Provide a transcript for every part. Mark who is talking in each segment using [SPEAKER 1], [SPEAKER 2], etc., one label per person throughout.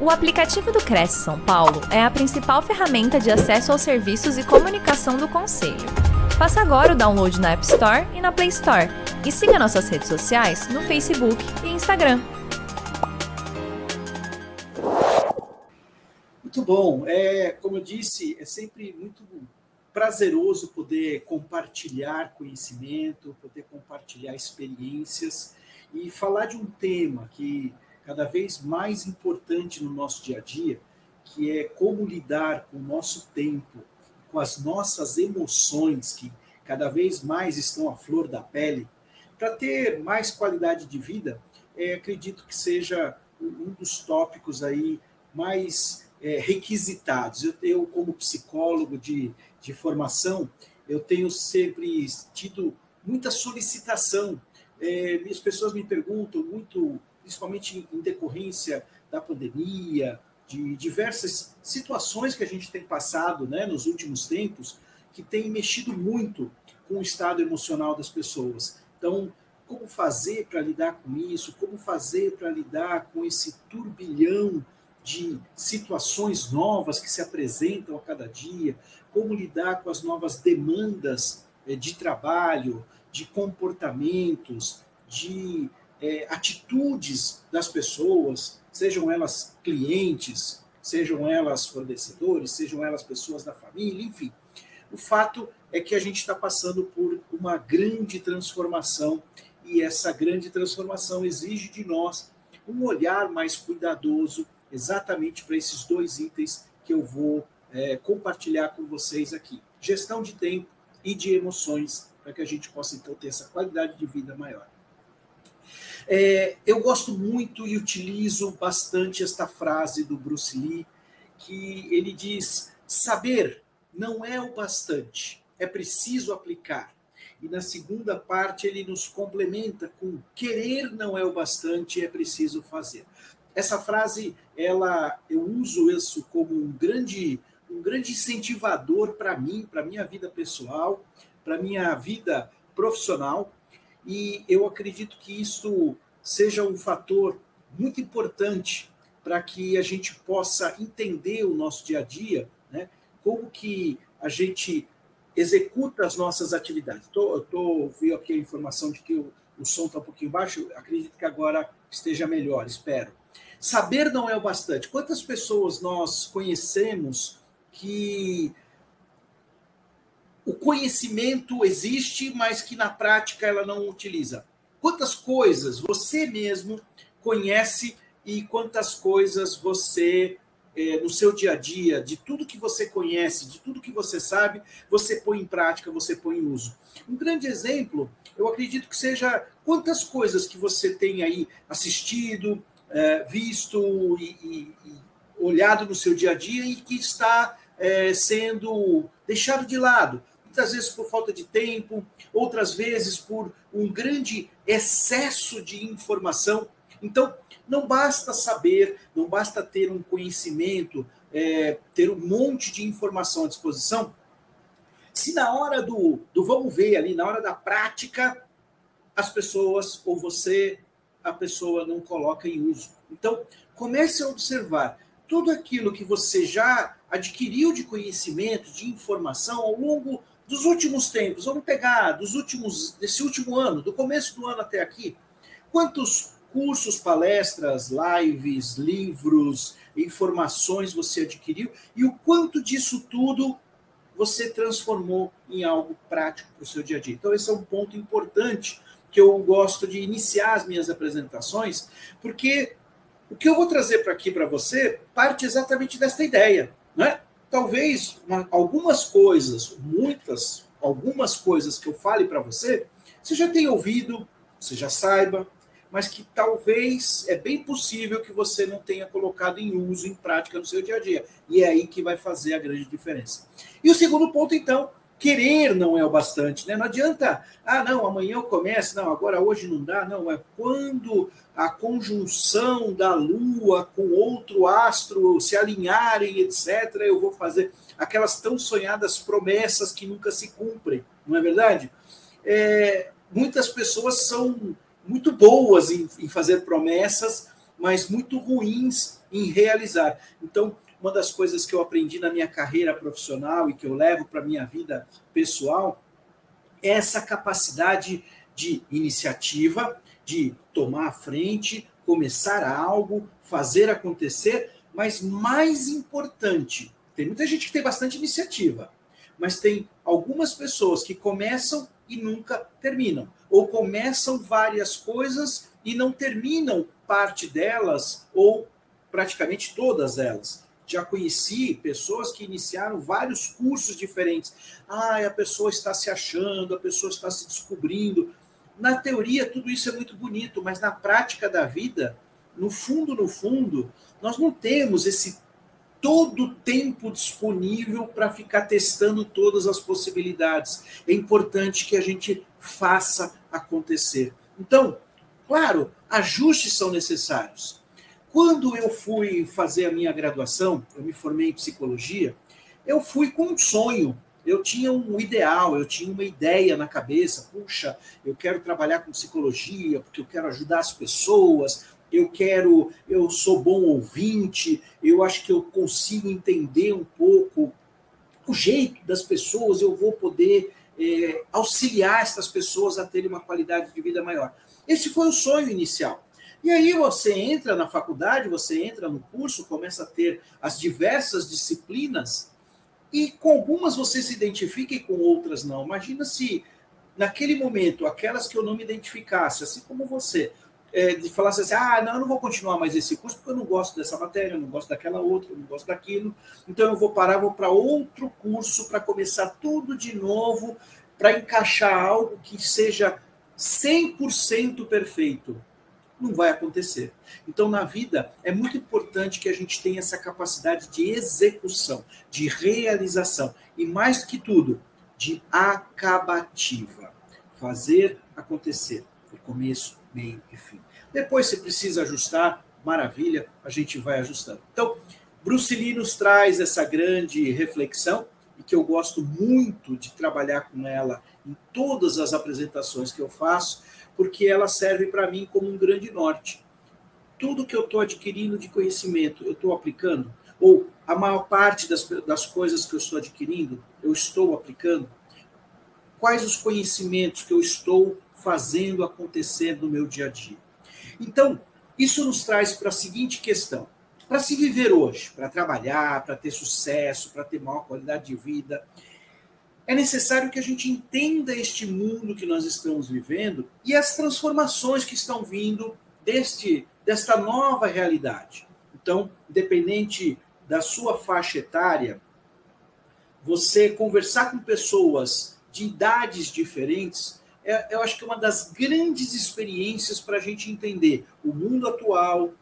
[SPEAKER 1] O aplicativo do Cresce São Paulo é a principal ferramenta de acesso aos serviços e comunicação do Conselho. Faça agora o download na App Store e na Play Store. E siga nossas redes sociais no Facebook e Instagram.
[SPEAKER 2] Muito bom. É, como eu disse, é sempre muito prazeroso poder compartilhar conhecimento, poder compartilhar experiências e falar de um tema que cada vez mais importante no nosso dia a dia, que é como lidar com o nosso tempo, com as nossas emoções, que cada vez mais estão à flor da pele, para ter mais qualidade de vida, é, acredito que seja um dos tópicos aí mais é, requisitados. Eu, eu, como psicólogo de, de formação, eu tenho sempre tido muita solicitação. É, as pessoas me perguntam muito principalmente em decorrência da pandemia, de diversas situações que a gente tem passado né, nos últimos tempos, que tem mexido muito com o estado emocional das pessoas. Então, como fazer para lidar com isso? Como fazer para lidar com esse turbilhão de situações novas que se apresentam a cada dia? Como lidar com as novas demandas eh, de trabalho, de comportamentos, de é, atitudes das pessoas, sejam elas clientes, sejam elas fornecedores, sejam elas pessoas da família, enfim. O fato é que a gente está passando por uma grande transformação e essa grande transformação exige de nós um olhar mais cuidadoso exatamente para esses dois itens que eu vou é, compartilhar com vocês aqui: gestão de tempo e de emoções, para que a gente possa então ter essa qualidade de vida maior. É, eu gosto muito e utilizo bastante esta frase do Bruce Lee, que ele diz: saber não é o bastante, é preciso aplicar. E na segunda parte ele nos complementa com querer não é o bastante, é preciso fazer. Essa frase, ela eu uso isso como um grande um grande incentivador para mim, para minha vida pessoal, para minha vida profissional, e eu acredito que isso seja um fator muito importante para que a gente possa entender o nosso dia a dia, né? como que a gente executa as nossas atividades. Tô, eu tô, vi aqui a informação de que o, o som está um pouquinho baixo, acredito que agora esteja melhor, espero. Saber não é o bastante. Quantas pessoas nós conhecemos que o conhecimento existe, mas que na prática ela não utiliza. Quantas coisas você mesmo conhece e quantas coisas você, é, no seu dia a dia, de tudo que você conhece, de tudo que você sabe, você põe em prática, você põe em uso. Um grande exemplo, eu acredito que seja quantas coisas que você tem aí assistido, é, visto e, e, e, olhado no seu dia a dia e que está é, sendo deixado de lado muitas vezes por falta de tempo, outras vezes por um grande excesso de informação. Então, não basta saber, não basta ter um conhecimento, é, ter um monte de informação à disposição, se na hora do, do vamos ver ali, na hora da prática, as pessoas, ou você, a pessoa não coloca em uso. Então, comece a observar tudo aquilo que você já adquiriu de conhecimento, de informação ao longo dos últimos tempos, vamos pegar dos últimos, desse último ano, do começo do ano até aqui, quantos cursos, palestras, lives, livros, informações você adquiriu e o quanto disso tudo você transformou em algo prático para o seu dia a dia. Então, esse é um ponto importante que eu gosto de iniciar as minhas apresentações, porque o que eu vou trazer para aqui para você parte exatamente desta ideia, né? Talvez uma, algumas coisas, muitas, algumas coisas que eu fale para você, você já tenha ouvido, você já saiba, mas que talvez é bem possível que você não tenha colocado em uso, em prática no seu dia a dia. E é aí que vai fazer a grande diferença. E o segundo ponto, então, querer não é o bastante, né? Não adianta, ah, não, amanhã eu começo, não, agora hoje não dá, não, é quando a conjunção da Lua com outro astro se alinharem, etc., eu vou fazer aquelas tão sonhadas promessas que nunca se cumprem, não é verdade? É, muitas pessoas são muito boas em, em fazer promessas, mas muito ruins em realizar. Então, uma das coisas que eu aprendi na minha carreira profissional e que eu levo para a minha vida pessoal é essa capacidade de iniciativa, de tomar a frente, começar algo, fazer acontecer, mas mais importante, tem muita gente que tem bastante iniciativa, mas tem algumas pessoas que começam e nunca terminam, ou começam várias coisas e não terminam parte delas ou praticamente todas elas. Já conheci pessoas que iniciaram vários cursos diferentes. Ah, a pessoa está se achando, a pessoa está se descobrindo. Na teoria, tudo isso é muito bonito, mas na prática da vida, no fundo, no fundo, nós não temos esse todo tempo disponível para ficar testando todas as possibilidades. É importante que a gente faça acontecer. Então, claro, ajustes são necessários. Quando eu fui fazer a minha graduação, eu me formei em psicologia, eu fui com um sonho. Eu tinha um ideal, eu tinha uma ideia na cabeça. Puxa, eu quero trabalhar com psicologia porque eu quero ajudar as pessoas, eu quero, eu sou bom ouvinte, eu acho que eu consigo entender um pouco o jeito das pessoas, eu vou poder é, auxiliar essas pessoas a terem uma qualidade de vida maior. Esse foi o sonho inicial. E aí você entra na faculdade, você entra no curso, começa a ter as diversas disciplinas, e com algumas você se identifica e com outras não. Imagina se naquele momento, aquelas que eu não me identificasse, assim como você, é, de falar assim, ah, não, eu não vou continuar mais esse curso porque eu não gosto dessa matéria, eu não gosto daquela outra, eu não gosto daquilo, então eu vou parar, vou para outro curso para começar tudo de novo, para encaixar algo que seja 100% perfeito. Não vai acontecer. Então, na vida, é muito importante que a gente tenha essa capacidade de execução, de realização e, mais do que tudo, de acabativa. Fazer acontecer. O começo, meio e fim. Depois, se precisa ajustar, maravilha, a gente vai ajustando. Então, Bruce Lee nos traz essa grande reflexão e que eu gosto muito de trabalhar com ela em todas as apresentações que eu faço, porque ela serve para mim como um grande norte. Tudo que eu estou adquirindo de conhecimento, eu estou aplicando? Ou a maior parte das, das coisas que eu estou adquirindo, eu estou aplicando? Quais os conhecimentos que eu estou fazendo acontecer no meu dia a dia. Então, isso nos traz para a seguinte questão: para se viver hoje, para trabalhar, para ter sucesso, para ter maior qualidade de vida, é necessário que a gente entenda este mundo que nós estamos vivendo e as transformações que estão vindo deste desta nova realidade. Então, independente da sua faixa etária, você conversar com pessoas de idades diferentes é, eu acho que é uma das grandes experiências para a gente entender o mundo atual,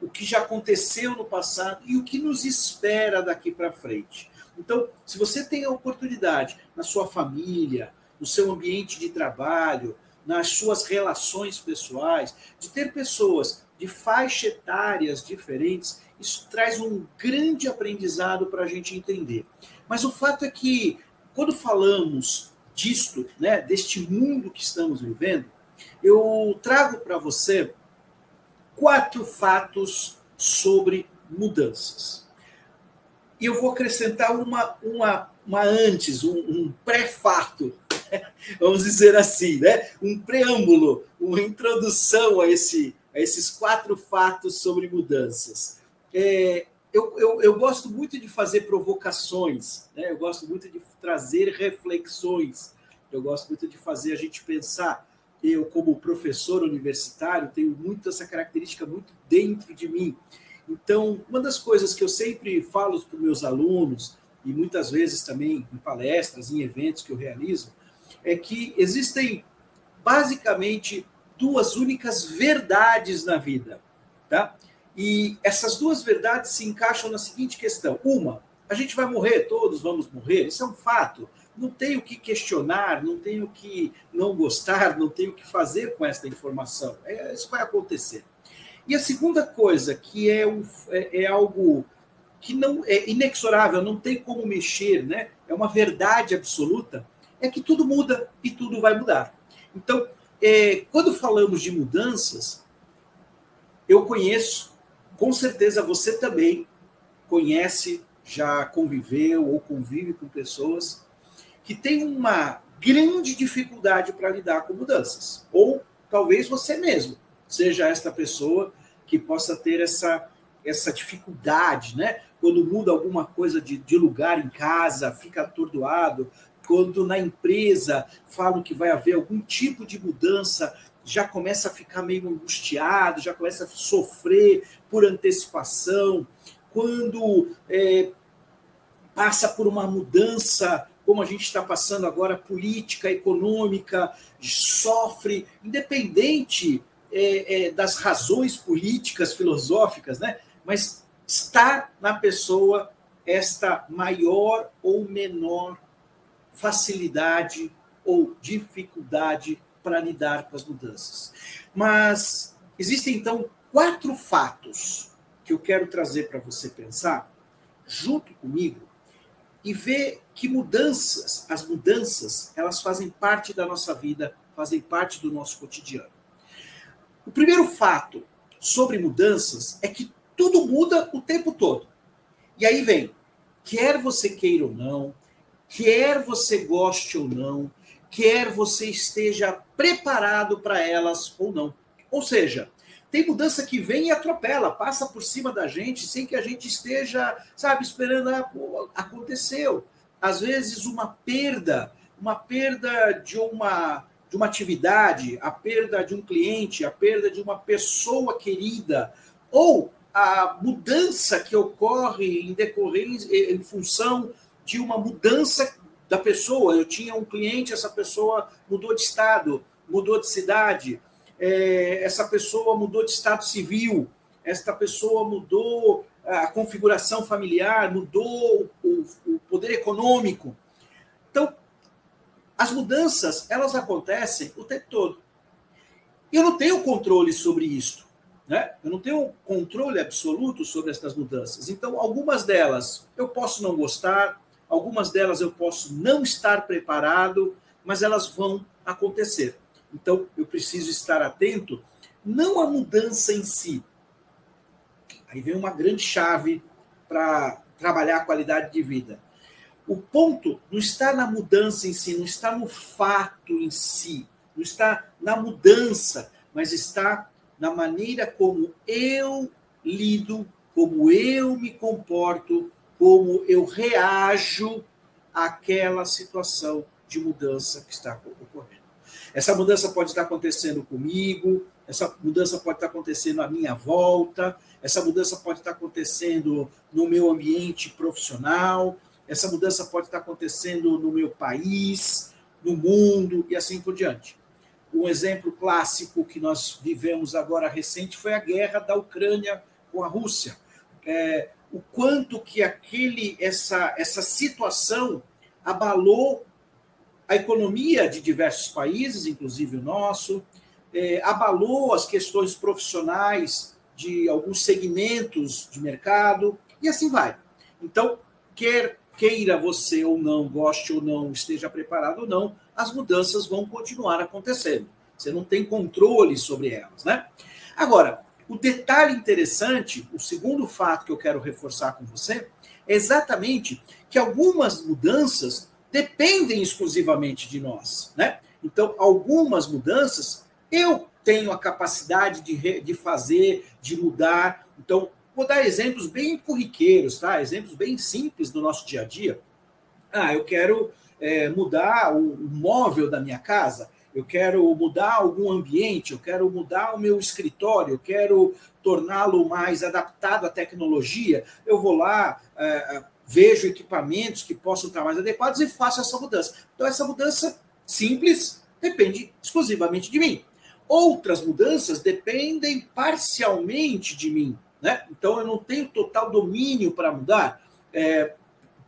[SPEAKER 2] o que já aconteceu no passado e o que nos espera daqui para frente. Então, se você tem a oportunidade na sua família, no seu ambiente de trabalho, nas suas relações pessoais, de ter pessoas de faixa etárias diferentes, isso traz um grande aprendizado para a gente entender. Mas o fato é que, quando falamos disto, né, deste mundo que estamos vivendo, eu trago para você quatro fatos sobre mudanças. E eu vou acrescentar uma, uma, uma antes, um, um pré-fato, vamos dizer assim, né? um preâmbulo, uma introdução a, esse, a esses quatro fatos sobre mudanças. É, eu, eu, eu, gosto muito de fazer provocações, né? eu gosto muito de trazer reflexões, eu gosto muito de fazer a gente pensar. Eu, como professor universitário, tenho muito essa característica muito dentro de mim. Então, uma das coisas que eu sempre falo para os meus alunos, e muitas vezes também em palestras, em eventos que eu realizo, é que existem basicamente duas únicas verdades na vida, tá? E essas duas verdades se encaixam na seguinte questão: uma, a gente vai morrer, todos vamos morrer, isso é um fato. Não tenho o que questionar, não tenho o que não gostar, não tenho o que fazer com essa informação. É, isso vai acontecer. E a segunda coisa, que é, é, é algo que não é inexorável, não tem como mexer, né? É uma verdade absoluta, é que tudo muda e tudo vai mudar. Então, é, quando falamos de mudanças, eu conheço com certeza você também conhece, já conviveu ou convive com pessoas que têm uma grande dificuldade para lidar com mudanças. Ou talvez você mesmo seja esta pessoa que possa ter essa, essa dificuldade, né? Quando muda alguma coisa de, de lugar em casa, fica atordoado. Quando na empresa falam que vai haver algum tipo de mudança, já começa a ficar meio angustiado, já começa a sofrer por antecipação. Quando é, passa por uma mudança como a gente está passando agora, política, econômica, sofre, independente é, é, das razões políticas, filosóficas, né? mas está na pessoa esta maior ou menor facilidade ou dificuldade para lidar com as mudanças. Mas existem então quatro fatos que eu quero trazer para você pensar, junto comigo, e ver que mudanças, as mudanças, elas fazem parte da nossa vida, fazem parte do nosso cotidiano. O primeiro fato sobre mudanças é que tudo muda o tempo todo. E aí vem, quer você queira ou não, quer você goste ou não, quer você esteja preparado para elas ou não. Ou seja, tem mudança que vem e atropela, passa por cima da gente sem que a gente esteja, sabe, esperando. Ah, pô, aconteceu. Às vezes, uma perda, uma perda de uma, de uma atividade, a perda de um cliente, a perda de uma pessoa querida, ou a mudança que ocorre em decorrência, em função de uma mudança da pessoa. Eu tinha um cliente, essa pessoa mudou de estado, mudou de cidade, é, essa pessoa mudou de estado civil, esta pessoa mudou a configuração familiar, mudou o, o poder econômico. As mudanças, elas acontecem o tempo todo. E eu não tenho controle sobre isso. Né? Eu não tenho controle absoluto sobre essas mudanças. Então, algumas delas eu posso não gostar, algumas delas eu posso não estar preparado, mas elas vão acontecer. Então, eu preciso estar atento, não à mudança em si. Aí vem uma grande chave para trabalhar a qualidade de vida. O ponto não está na mudança em si, não está no fato em si, não está na mudança, mas está na maneira como eu lido, como eu me comporto, como eu reajo àquela situação de mudança que está ocorrendo. Essa mudança pode estar acontecendo comigo, essa mudança pode estar acontecendo à minha volta, essa mudança pode estar acontecendo no meu ambiente profissional, essa mudança pode estar acontecendo no meu país, no mundo e assim por diante. Um exemplo clássico que nós vivemos agora recente foi a guerra da Ucrânia com a Rússia. É, o quanto que aquele essa essa situação abalou a economia de diversos países, inclusive o nosso, é, abalou as questões profissionais de alguns segmentos de mercado, e assim vai. Então, quer queira você ou não, goste ou não, esteja preparado ou não, as mudanças vão continuar acontecendo. Você não tem controle sobre elas, né? Agora, o detalhe interessante, o segundo fato que eu quero reforçar com você, é exatamente que algumas mudanças dependem exclusivamente de nós, né? Então, algumas mudanças eu tenho a capacidade de, de fazer, de mudar. Então, vou dar exemplos bem corriqueiros, tá? Exemplos bem simples do nosso dia a dia. Ah, eu quero é, mudar o, móvel da minha casa, eu quero mudar algum ambiente, eu quero mudar o meu escritório, eu quero torná-lo mais adaptado à tecnologia. Eu vou lá, é, vejo equipamentos que possam estar mais adequados e faço essa mudança. Então, essa mudança simples depende exclusivamente de mim. Outras mudanças dependem parcialmente de mim. Né? Então, eu não tenho total domínio para mudar, é,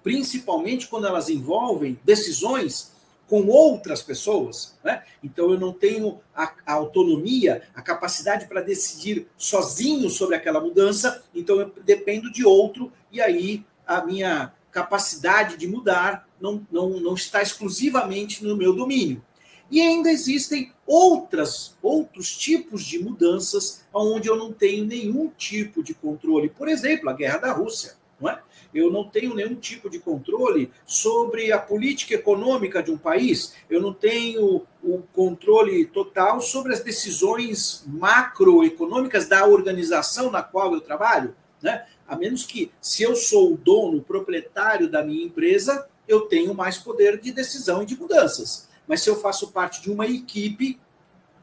[SPEAKER 2] principalmente quando elas envolvem decisões com outras pessoas. Né? Então, eu não tenho a, a autonomia, a capacidade para decidir sozinho sobre aquela mudança, então eu dependo de outro, e aí a minha capacidade de mudar não, não, não está exclusivamente no meu domínio. E ainda existem outras, outros tipos de mudanças onde eu não tenho nenhum tipo de controle. Por exemplo, a guerra da Rússia. Não é? Eu não tenho nenhum tipo de controle sobre a política econômica de um país, eu não tenho o controle total sobre as decisões macroeconômicas da organização na qual eu trabalho. Né? A menos que, se eu sou o dono, o proprietário da minha empresa, eu tenho mais poder de decisão e de mudanças. Mas se eu faço parte de uma equipe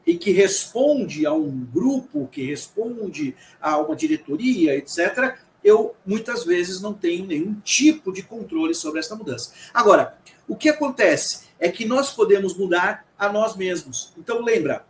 [SPEAKER 2] e que responde a um grupo, que responde a uma diretoria, etc., eu muitas vezes não tenho nenhum tipo de controle sobre essa mudança. Agora, o que acontece é que nós podemos mudar a nós mesmos. Então, lembra,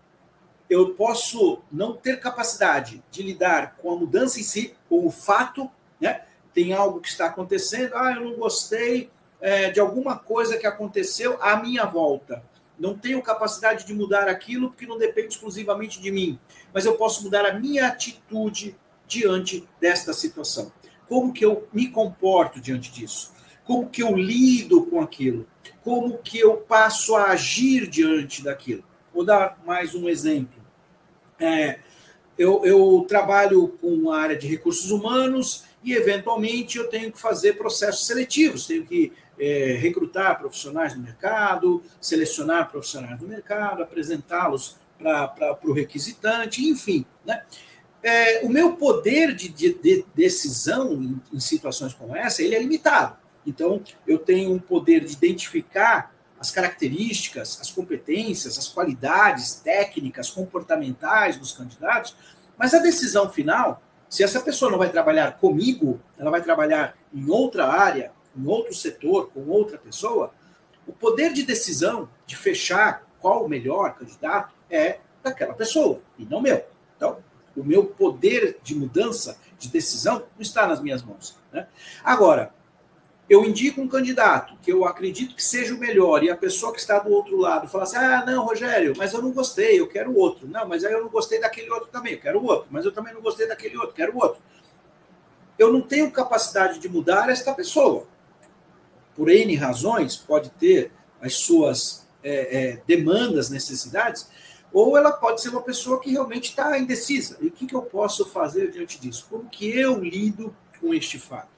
[SPEAKER 2] eu posso não ter capacidade de lidar com a mudança em si, com o fato, né? Tem algo que está acontecendo, ah, eu não gostei é, de alguma coisa que aconteceu à minha volta. Não tenho capacidade de mudar aquilo porque não depende exclusivamente de mim, mas eu posso mudar a minha atitude diante desta situação. Como que eu me comporto diante disso? Como que eu lido com aquilo? Como que eu passo a agir diante daquilo? Vou dar mais um exemplo. É, eu, eu trabalho com a área de recursos humanos e, eventualmente, eu tenho que fazer processos seletivos, tenho que é, recrutar profissionais no mercado, selecionar profissionais no mercado, apresentá-los para o requisitante, enfim. Né? É, o meu poder de, de, de decisão em, em, situações como essa, ele é limitado. Então, eu tenho um poder de identificar as características, as competências, as qualidades técnicas, comportamentais dos candidatos, mas a decisão final, se essa pessoa não vai trabalhar comigo, ela vai trabalhar em outra área, em outro setor, com outra pessoa, o poder de decisão de fechar qual o melhor candidato é daquela pessoa e não meu. Então, o meu poder de mudança, de decisão, não está nas minhas mãos. Né? Agora, eu indico um candidato que eu acredito que seja o melhor, e a pessoa que está do outro lado fala assim: ah, não, Rogério, mas eu não gostei, eu quero outro. Não, mas aí eu não gostei daquele outro também, eu quero outro. Mas eu também não gostei daquele outro, quero outro. Eu não tenho capacidade de mudar esta pessoa. Por N razões, pode ter as suas é, é, demandas, necessidades, ou ela pode ser uma pessoa que realmente está indecisa. E o que, que eu posso fazer diante disso? Como que eu lido com este fato?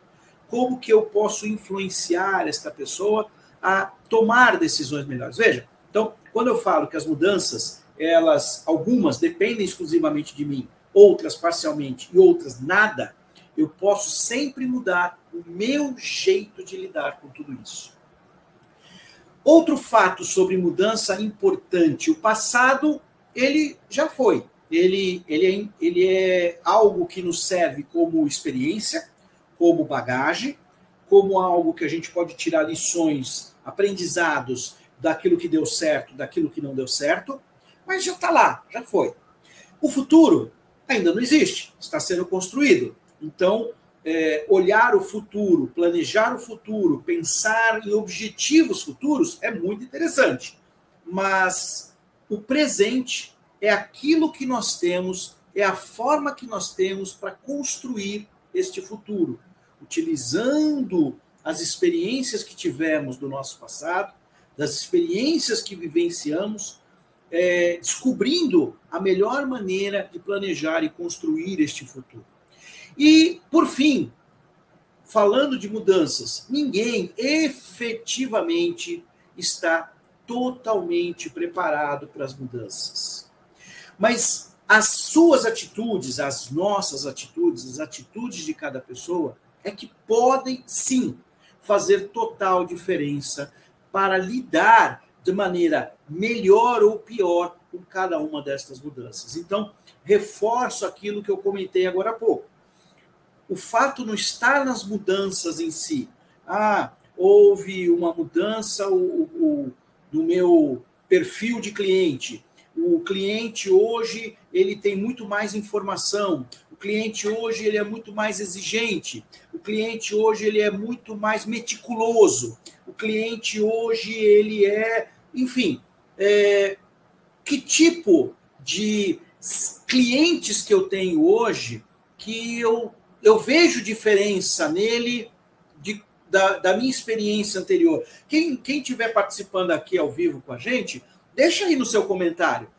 [SPEAKER 2] Como que eu posso influenciar esta pessoa a tomar decisões melhores? Veja, então, quando eu falo que as mudanças, elas, algumas dependem exclusivamente de mim, outras parcialmente e outras nada, eu posso sempre mudar o meu jeito de lidar com tudo isso. Outro fato sobre mudança importante: o passado ele já foi. Ele, ele, é, ele é algo que nos serve como experiência, como bagagem, como algo que a gente pode tirar lições, aprendizados daquilo que deu certo, daquilo que não deu certo, mas já está lá, já foi. O futuro ainda não existe, está sendo construído. Então, é, olhar o futuro, planejar o futuro, pensar em objetivos futuros é muito interessante. Mas o presente é aquilo que nós temos, é a forma que nós temos para construir este futuro, utilizando as experiências que tivemos do nosso passado, das experiências que vivenciamos, é, descobrindo a melhor maneira de planejar e construir este futuro. E, por fim, falando de mudanças, ninguém efetivamente está totalmente preparado para as mudanças. Mas as suas atitudes, as nossas atitudes, as atitudes de cada pessoa, é que podem sim fazer total diferença para lidar de maneira melhor ou pior com cada uma destas mudanças. Então, reforço aquilo que eu comentei agora há pouco o fato não está nas mudanças em si. Ah, houve uma mudança o, o, no meu perfil de cliente. O cliente hoje ele tem muito mais informação. O cliente hoje ele é muito mais exigente. O cliente hoje ele é muito mais meticuloso. O cliente hoje ele é, enfim, é, que tipo de clientes que eu tenho hoje que eu eu vejo diferença nele de, da, da minha experiência anterior. Quem estiver participando aqui ao vivo com a gente, Deixa aí no seu comentário.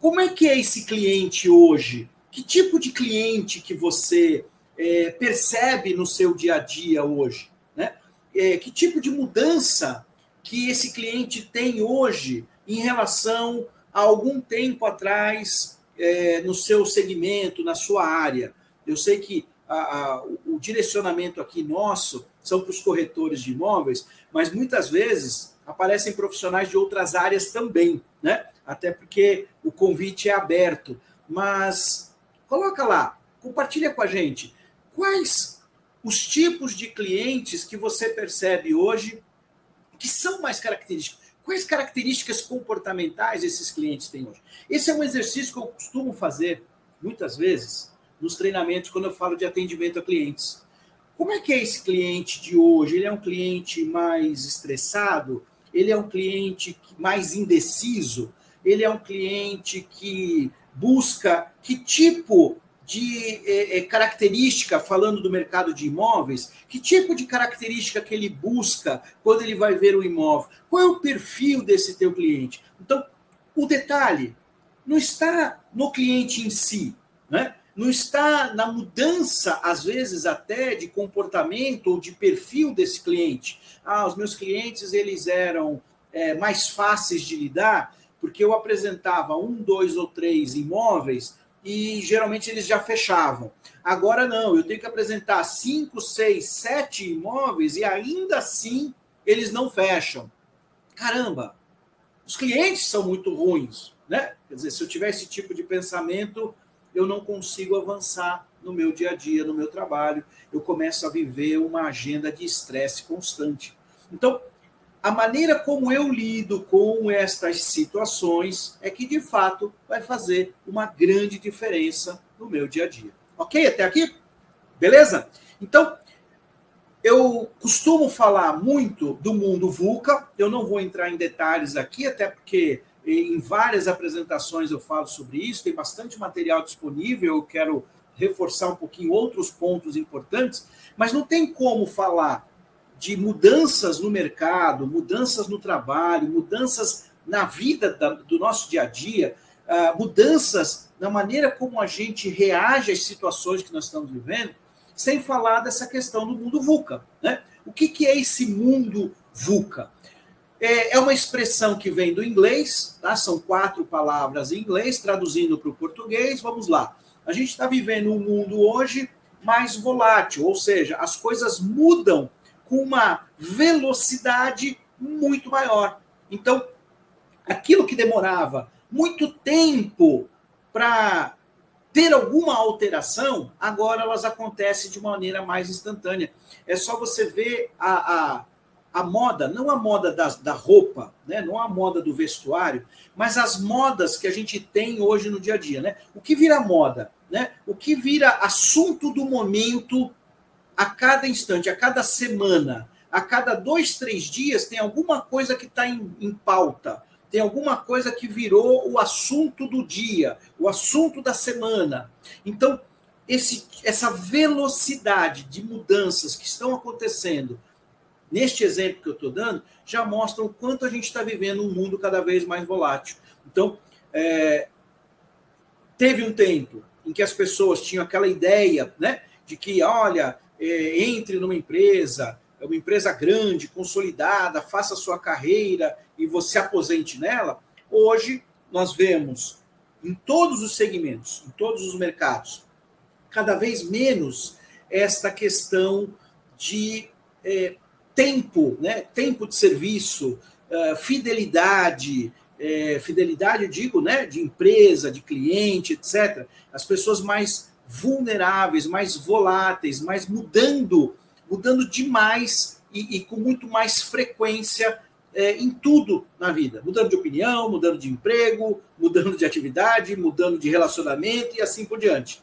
[SPEAKER 2] Como é que é esse cliente hoje? Que tipo de cliente que você é, percebe no seu dia a dia hoje? Né? É, que tipo de mudança que esse cliente tem hoje em relação a algum tempo atrás é, no seu segmento, na sua área? Eu sei que a, a, o direcionamento aqui nosso são para os corretores de imóveis, mas muitas vezes aparecem profissionais de outras áreas também, né? Até porque o convite é aberto. Mas coloca lá, compartilha com a gente quais os tipos de clientes que você percebe hoje que são mais característicos. Quais características comportamentais esses clientes têm hoje? Esse é um exercício que eu costumo fazer muitas vezes nos treinamentos quando eu falo de atendimento a clientes. Como é que é esse cliente de hoje? Ele é um cliente mais estressado? Ele é um cliente mais indeciso? Ele é um cliente que busca que tipo de é, é, característica, falando do mercado de imóveis, que tipo de característica que ele busca quando ele vai ver o imóvel? Qual é o perfil desse teu cliente? Então, o detalhe não está no cliente em si, né? Não está na mudança, às vezes até de comportamento ou de perfil desse cliente. Ah, os meus clientes eles eram é, mais fáceis de lidar porque eu apresentava um, dois ou três imóveis e geralmente eles já fechavam. Agora não, eu tenho que apresentar cinco, seis, sete imóveis e ainda assim eles não fecham. Caramba, os clientes são muito ruins, né? Quer dizer, se eu tiver esse tipo de pensamento, eu não consigo avançar no meu dia a dia, no meu trabalho. Eu começo a viver uma agenda de estresse constante. Então, a maneira como eu lido com estas situações é que, de fato, vai fazer uma grande diferença no meu dia a dia. Ok? Até aqui? Beleza? Então, eu costumo falar muito do mundo VUCA, eu não vou entrar em detalhes aqui, até porque em várias apresentações eu falo sobre isso, tem bastante material disponível, eu quero reforçar um pouquinho outros pontos importantes, mas não tem como falar de mudanças no mercado, mudanças no trabalho, mudanças na vida da, do nosso dia a dia, uh, mudanças na maneira como a gente reage às situações que nós estamos vivendo, sem falar dessa questão do mundo VUCA. Né? O que, que é esse mundo VUCA? É, é uma expressão que vem do inglês, tá? são quatro palavras em inglês, traduzindo para o português, vamos lá. A gente está vivendo um mundo hoje mais volátil, ou seja, as coisas mudam com uma velocidade muito maior. Então, aquilo que demorava muito tempo para ter alguma alteração, agora elas acontecem de maneira mais instantânea. É só você ver a, a a moda, não a moda da, da roupa, né? não a moda do vestuário, mas as modas que a gente tem hoje no dia a dia. Né? O que vira moda? Né? O que vira assunto do momento a cada instante, a cada semana, a cada dois, três dias, tem alguma coisa que está em, em pauta, tem alguma coisa que virou o assunto do dia, o assunto da semana. Então, esse, essa velocidade de mudanças que estão acontecendo neste exemplo que eu estou dando, já mostram o quanto a gente está vivendo um mundo cada vez mais volátil. Então, é, teve um tempo em que as pessoas tinham aquela ideia né, de que, olha, é, entre numa empresa, é uma empresa grande, consolidada, faça sua carreira e você aposente nela. Hoje, nós vemos em todos os segmentos, em todos os mercados, cada vez menos esta questão de é, tempo, né? tempo de serviço, uh, fidelidade, é, fidelidade, eu digo, né? de empresa, de cliente, etc. As pessoas mais vulneráveis, mais voláteis, mais mudando, mudando demais e, e com muito mais frequência é, em tudo na vida, mudando de opinião, mudando de emprego, mudando de atividade, mudando de relacionamento e assim por diante.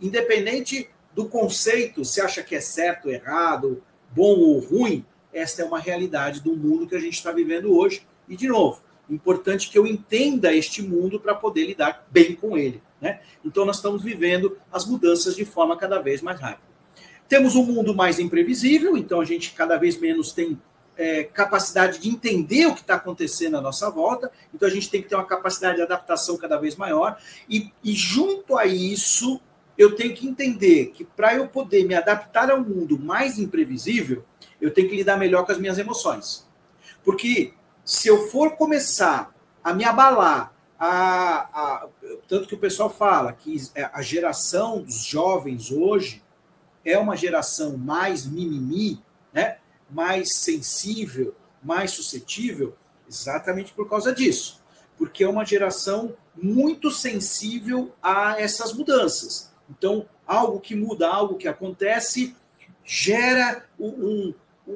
[SPEAKER 2] Independente do conceito, se acha que é certo errado, bom ou ruim, esta é uma realidade do mundo que a gente está vivendo hoje. E, de novo, importante que eu entenda este mundo para poder lidar bem com ele. Né? Então, nós estamos vivendo as mudanças de forma cada vez mais rápida. Temos um mundo mais imprevisível, então a gente cada vez menos tem é, capacidade de entender o que está acontecendo à nossa volta, então a gente tem que ter uma capacidade de adaptação cada vez maior, e, e junto a isso, eu tenho que entender que para eu poder me adaptar ao mundo mais imprevisível, eu tenho que lidar melhor com as minhas emoções. Porque se eu for começar a me abalar, a, a, tanto que o pessoal fala que a geração dos jovens hoje é uma geração mais mimimi, né? mais sensível, mais suscetível, exatamente por causa disso. Porque é uma geração muito sensível a essas mudanças. Então, algo que muda, algo que acontece, gera um,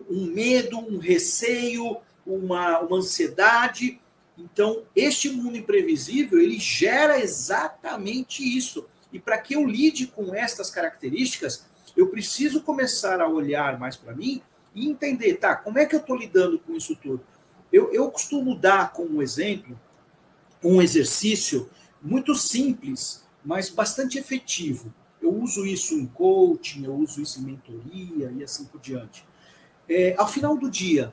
[SPEAKER 2] um medo, um receio, uma, uma ansiedade. Então, este mundo imprevisível, ele gera exatamente isso. E para que eu lide com estas características, eu preciso começar a olhar mais para mim e entender, tá, como é que eu estou lidando com isso tudo? Eu, eu costumo dar como exemplo um exercício muito simples, mas bastante efetivo. Eu uso isso em coaching, eu uso isso em mentoria e assim por diante. É, ao final do dia,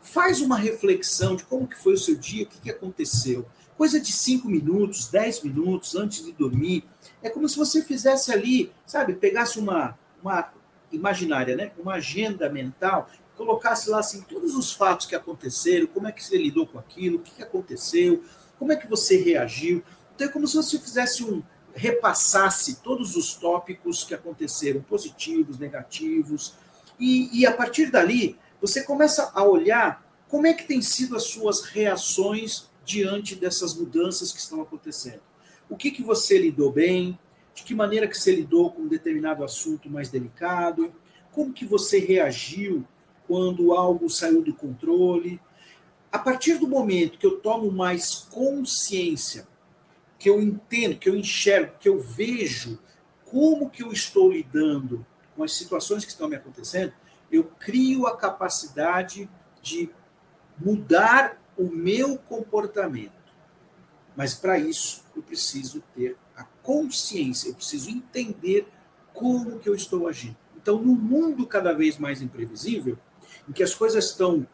[SPEAKER 2] faz uma reflexão de como que foi o seu dia, o que, que aconteceu. Coisa de cinco minutos, dez minutos antes de dormir. É como se você fizesse ali, sabe, pegasse uma, uma imaginária, né? uma agenda mental, colocasse lá assim todos os fatos que aconteceram, como é que você lidou com aquilo, o que aconteceu, como é que você reagiu. Então é como se você fizesse um repassasse todos os tópicos que aconteceram, positivos, negativos, e, e a partir dali você começa a olhar como é que tem sido as suas reações diante dessas mudanças que estão acontecendo. O que, que você lidou bem, de que maneira que você lidou com um determinado assunto mais delicado, como que você reagiu quando algo saiu do controle. A partir do momento que eu tomo mais consciência, que eu entendo, que eu enxergo, que eu vejo como que eu estou lidando com as situações que estão me acontecendo, eu crio a capacidade de mudar o meu comportamento. Mas para isso eu preciso ter a consciência, eu preciso entender como que eu estou agindo. Então, no mundo cada vez mais imprevisível, em que as coisas estão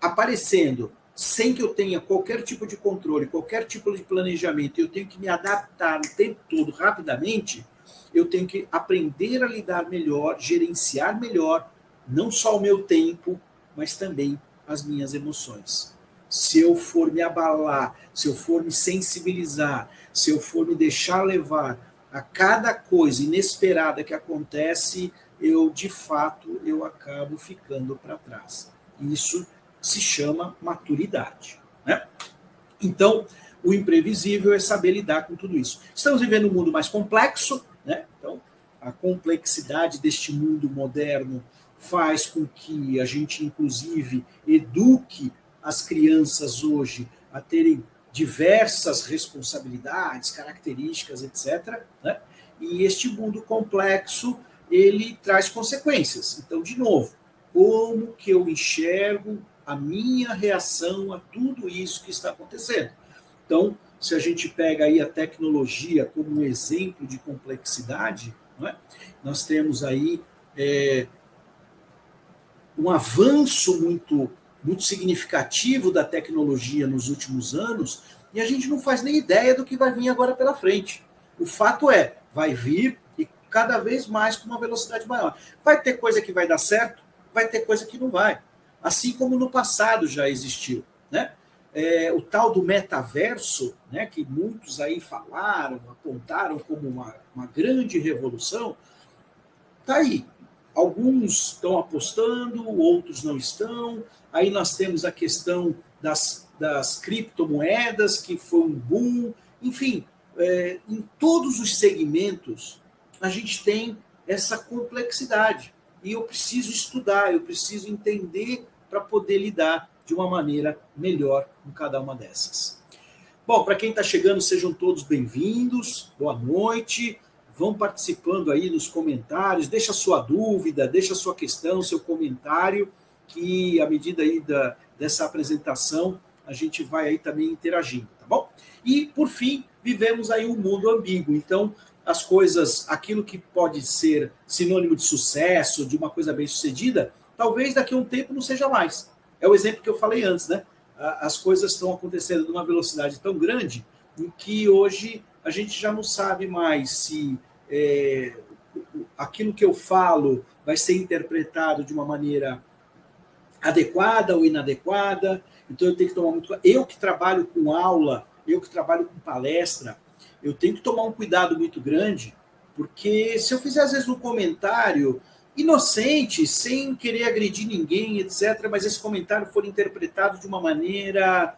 [SPEAKER 2] aparecendo sem que eu tenha qualquer tipo de controle, qualquer tipo de planejamento, eu tenho que me adaptar o tempo todo rapidamente, eu tenho que aprender a lidar melhor, gerenciar melhor, não só o meu tempo, mas também as minhas emoções. Se eu for me abalar, se eu for me sensibilizar, se eu for me deixar levar a cada coisa inesperada que acontece, eu de fato eu acabo ficando para trás. Isso se chama maturidade, né? Então, o imprevisível é saber lidar com tudo isso. Estamos vivendo um mundo mais complexo, né? Então, a complexidade deste mundo moderno faz com que a gente, inclusive, eduque as crianças hoje a terem diversas responsabilidades, características, etc. Né? E este mundo complexo ele traz consequências. Então, de novo, como que eu enxergo a minha reação a tudo isso que está acontecendo? Então, se a gente pega aí a tecnologia como um exemplo de complexidade, é? nós temos aí é, um avanço muito muito significativo da tecnologia nos últimos anos e a gente não faz nem ideia do que vai vir agora pela frente. O fato é, vai vir e cada vez mais com uma velocidade maior. Vai ter coisa que vai dar certo, vai ter coisa que não vai. Assim como no passado já existiu, né? É, o tal do metaverso, né, que muitos aí falaram, apontaram como uma, uma grande revolução, tá aí. Alguns estão apostando, outros não estão. Aí nós temos a questão das, das criptomoedas, que foi um boom. Enfim, é, em todos os segmentos, a gente tem essa complexidade. E eu preciso estudar, eu preciso entender para poder lidar de uma maneira melhor com cada uma dessas. Bom, para quem está chegando, sejam todos bem-vindos, boa noite. Vão participando aí nos comentários, deixa sua dúvida, deixa sua questão, seu comentário que à medida aí da, dessa apresentação a gente vai aí também interagindo, tá bom? E por fim, vivemos aí um mundo ambíguo. Então, as coisas, aquilo que pode ser sinônimo de sucesso, de uma coisa bem sucedida, talvez daqui a um tempo não seja mais. É o exemplo que eu falei antes, né? As coisas estão acontecendo numa velocidade tão grande em que hoje a gente já não sabe mais se é, aquilo que eu falo vai ser interpretado de uma maneira adequada ou inadequada. Então eu tenho que tomar muito. Eu que trabalho com aula, eu que trabalho com palestra, eu tenho que tomar um cuidado muito grande, porque se eu fizer às vezes um comentário inocente, sem querer agredir ninguém, etc., mas esse comentário for interpretado de uma maneira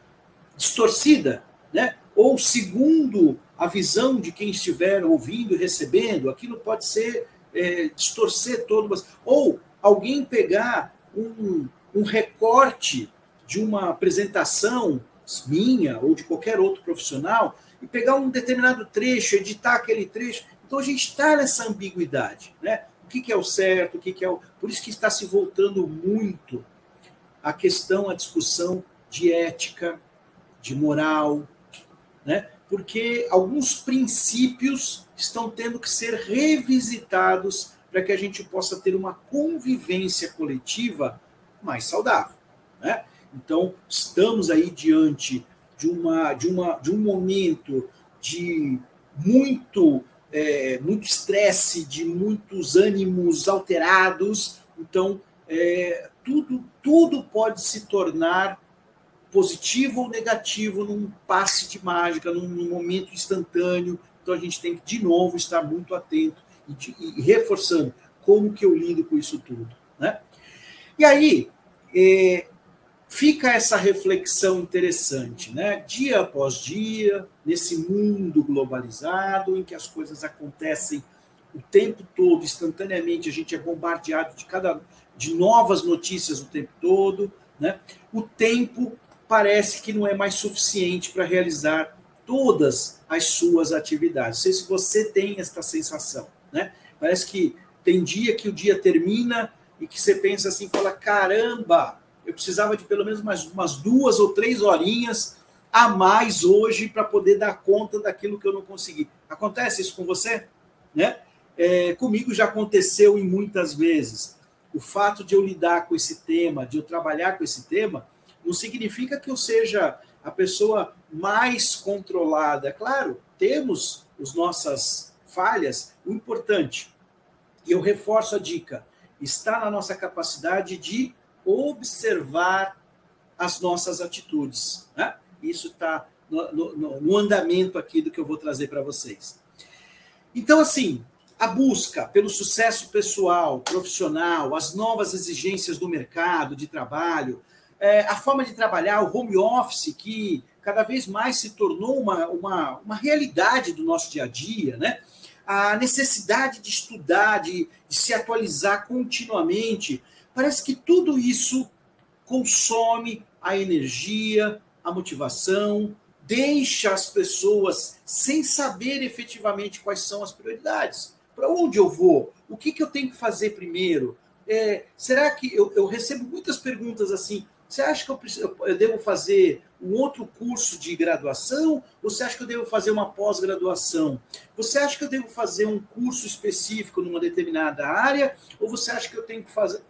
[SPEAKER 2] distorcida, né? ou segundo a visão de quem estiver ouvindo e recebendo, aquilo pode ser é, distorcer todo, ou alguém pegar um, um recorte de uma apresentação minha ou de qualquer outro profissional e pegar um determinado trecho, editar aquele trecho. Então a gente está nessa ambiguidade, né? Que, que é o certo, o que, que é o. Por isso que está se voltando muito a questão, a discussão de ética, de moral, né? porque alguns princípios estão tendo que ser revisitados para que a gente possa ter uma convivência coletiva mais saudável. Né? Então, estamos aí diante de, uma, de, uma, de um momento de muito é, muito estresse, de muitos ânimos alterados. Então, é, tudo, tudo pode se tornar positivo ou negativo num passe de mágica, num, num momento instantâneo. Então a gente tem que, de novo, estar muito atento e, e reforçando como que eu lido com isso tudo. Né? E aí, é, fica essa reflexão interessante, né? Dia após dia, nesse mundo globalizado, em que as coisas acontecem o tempo todo, instantaneamente, a gente é bombardeado de cada de novas notícias o tempo todo, né? O tempo parece que não é mais suficiente para realizar todas as suas atividades. Não sei se você tem esta sensação, né? Parece que tem dia que o dia termina e que você pensa assim, fala, caramba, eu precisava de pelo menos mais umas duas ou três horinhas a mais hoje para poder dar conta daquilo que eu não consegui. Acontece isso com você? Né? É, comigo já aconteceu em muitas vezes. O fato de eu lidar com esse tema, de eu trabalhar com esse tema, não significa que eu seja a pessoa mais controlada. Claro, temos as nossas falhas. O importante, e eu reforço a dica, está na nossa capacidade de observar as nossas atitudes. Né? Isso está no, no, no andamento aqui do que eu vou trazer para vocês. Então, assim, a busca pelo sucesso pessoal, profissional, as novas exigências do mercado de trabalho, é, a forma de trabalhar, o home office, que cada vez mais se tornou uma, uma, uma realidade do nosso dia a dia, né? a necessidade de estudar, de, de se atualizar continuamente, parece que tudo isso consome a energia, a motivação, deixa as pessoas sem saber efetivamente quais são as prioridades. Para onde eu vou? O que, que eu tenho que fazer primeiro? É, será que eu, eu recebo muitas perguntas assim? Você acha que eu, preciso, eu devo fazer um outro curso de graduação? Ou você acha que eu devo fazer uma pós-graduação? Você acha que eu devo fazer um curso específico numa determinada área? Ou você acha que eu tenho que fazer.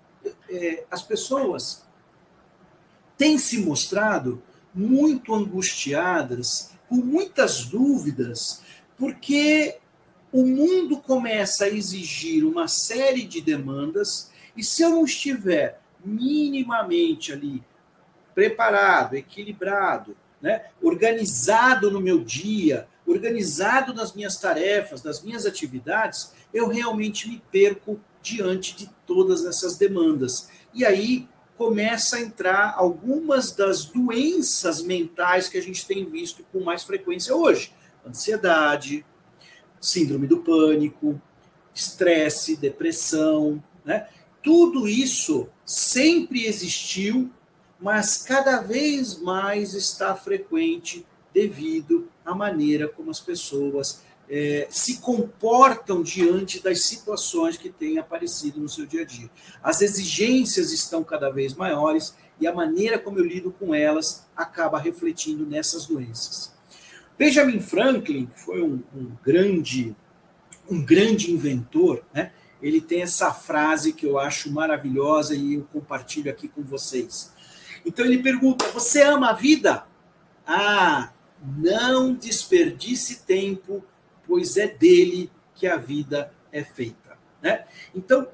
[SPEAKER 2] É, as pessoas têm se mostrado muito angustiadas, com muitas dúvidas, porque o mundo começa a exigir uma série de demandas, e se eu não estiver minimamente ali preparado, equilibrado, né? organizado no meu dia, organizado nas minhas tarefas, nas minhas atividades, eu realmente me perco diante de todas essas demandas. E aí começa a entrar algumas das doenças mentais que a gente tem visto com mais frequência hoje: ansiedade, síndrome do pânico, estresse, depressão, né? Tudo isso sempre existiu, mas cada vez mais está frequente devido à maneira como as pessoas é, se comportam diante das situações que têm aparecido no seu dia a dia. As exigências estão cada vez maiores e a maneira como eu lido com elas acaba refletindo nessas doenças. Benjamin Franklin, que foi um, um grande, um grande inventor, né? ele tem essa frase que eu acho maravilhosa e eu compartilho aqui com vocês. Então ele pergunta: Você ama a vida? Ah, não desperdice tempo, pois é dele que a vida é feita. Né? Então,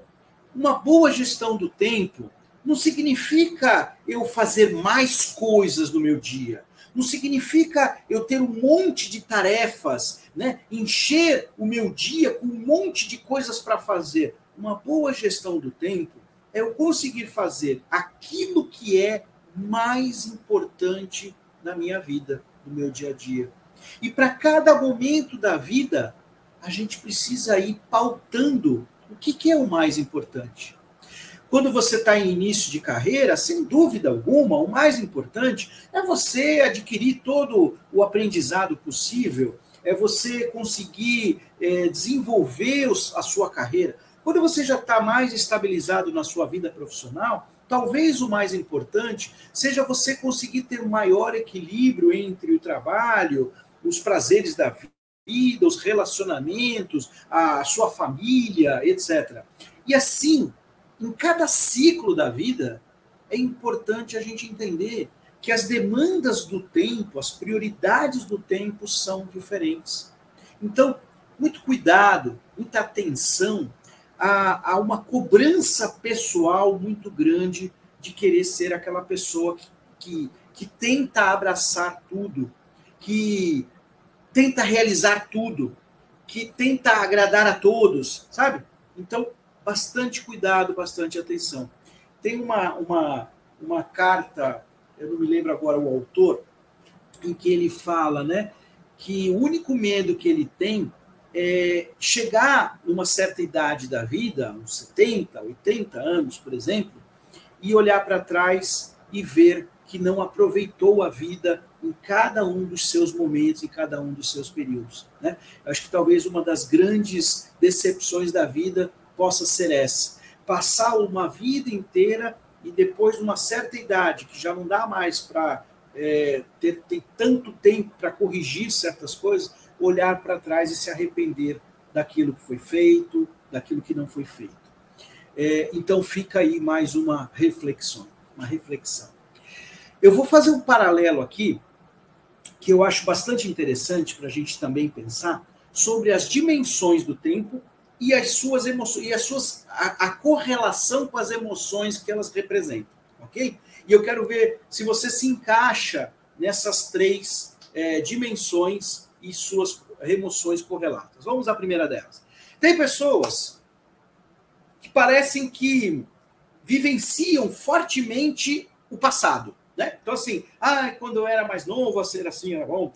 [SPEAKER 2] uma boa gestão do tempo não significa eu fazer mais coisas no meu dia. Não significa eu ter um monte de tarefas, né? encher o meu dia com um monte de coisas para fazer. Uma boa gestão do tempo é eu conseguir fazer aquilo que é mais importante na minha vida, no meu dia a dia. E para cada momento da vida, a gente precisa ir pautando o que, que é o mais importante. Quando você está em início de carreira, sem dúvida alguma, o mais importante é você adquirir todo o aprendizado possível, é você conseguir é, desenvolver os, a sua carreira. Quando você já está mais estabilizado na sua vida profissional, talvez o mais importante seja você conseguir ter um maior equilíbrio entre o trabalho, os prazeres da vida, os relacionamentos, a sua família, etc. E assim, em cada ciclo da vida, é importante a gente entender que as demandas do tempo, as prioridades do tempo são diferentes. Então, muito cuidado, muita atenção a, a uma cobrança pessoal muito grande de querer ser aquela pessoa que, que, que tenta abraçar tudo, que tenta realizar tudo, que tenta agradar a todos, sabe? Então, bastante cuidado, bastante atenção. Tem uma, uma, uma carta, eu não me lembro agora o autor, em que ele fala né, que o único medo que ele tem é chegar numa certa idade da vida, uns 70, 80 anos, por exemplo, e olhar para trás e ver que não aproveitou a vida em cada um dos seus momentos, em cada um dos seus períodos. Né? Acho que talvez uma das grandes decepções da vida possa ser essa. Passar uma vida inteira e depois, de uma certa idade, que já não dá mais para é, ter, ter tanto tempo para corrigir certas coisas, olhar para trás e se arrepender daquilo que foi feito, daquilo que não foi feito. É, então fica aí mais uma reflexão, uma reflexão. Eu vou fazer um paralelo aqui que eu acho bastante interessante para a gente também pensar sobre as dimensões do tempo e as suas emoções e as suas a, a, correlação com as emoções que elas representam, ok? E eu quero ver se você se encaixa nessas três é, dimensões e suas emoções correlatas. Vamos à primeira delas. Tem pessoas que parecem que vivenciam fortemente o passado, né? Então assim, ah, quando eu era mais novo, a ser assim era bom.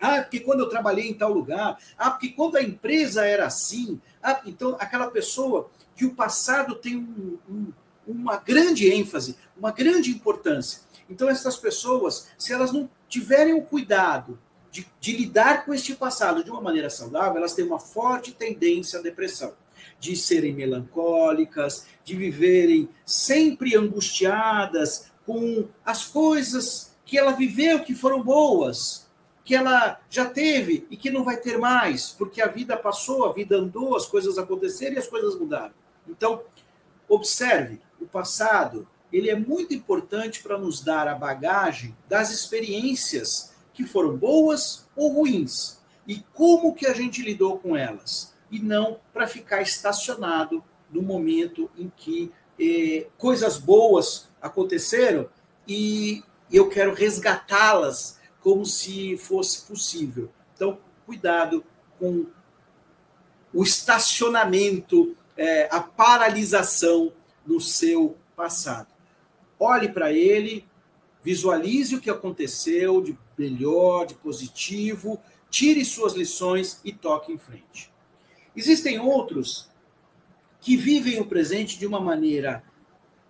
[SPEAKER 2] Ah, porque quando eu trabalhei em tal lugar. Ah, porque quando a empresa era assim. Ah, então, aquela pessoa que o passado tem um, um, uma grande ênfase, uma grande importância. Então, essas pessoas, se elas não tiverem o cuidado de, de lidar com este passado de uma maneira saudável, elas têm uma forte tendência à depressão de serem melancólicas, de viverem sempre angustiadas com as coisas que ela viveu que foram boas, que ela já teve e que não vai ter mais, porque a vida passou, a vida andou, as coisas aconteceram e as coisas mudaram. Então, observe, o passado, ele é muito importante para nos dar a bagagem das experiências que foram boas ou ruins e como que a gente lidou com elas, e não para ficar estacionado no momento em que eh, coisas boas aconteceram e eu quero resgatá-las como se fosse possível. Então, cuidado com o estacionamento, é, a paralisação no seu passado. Olhe para ele, visualize o que aconteceu de melhor, de positivo, tire suas lições e toque em frente. Existem outros que vivem o presente de uma maneira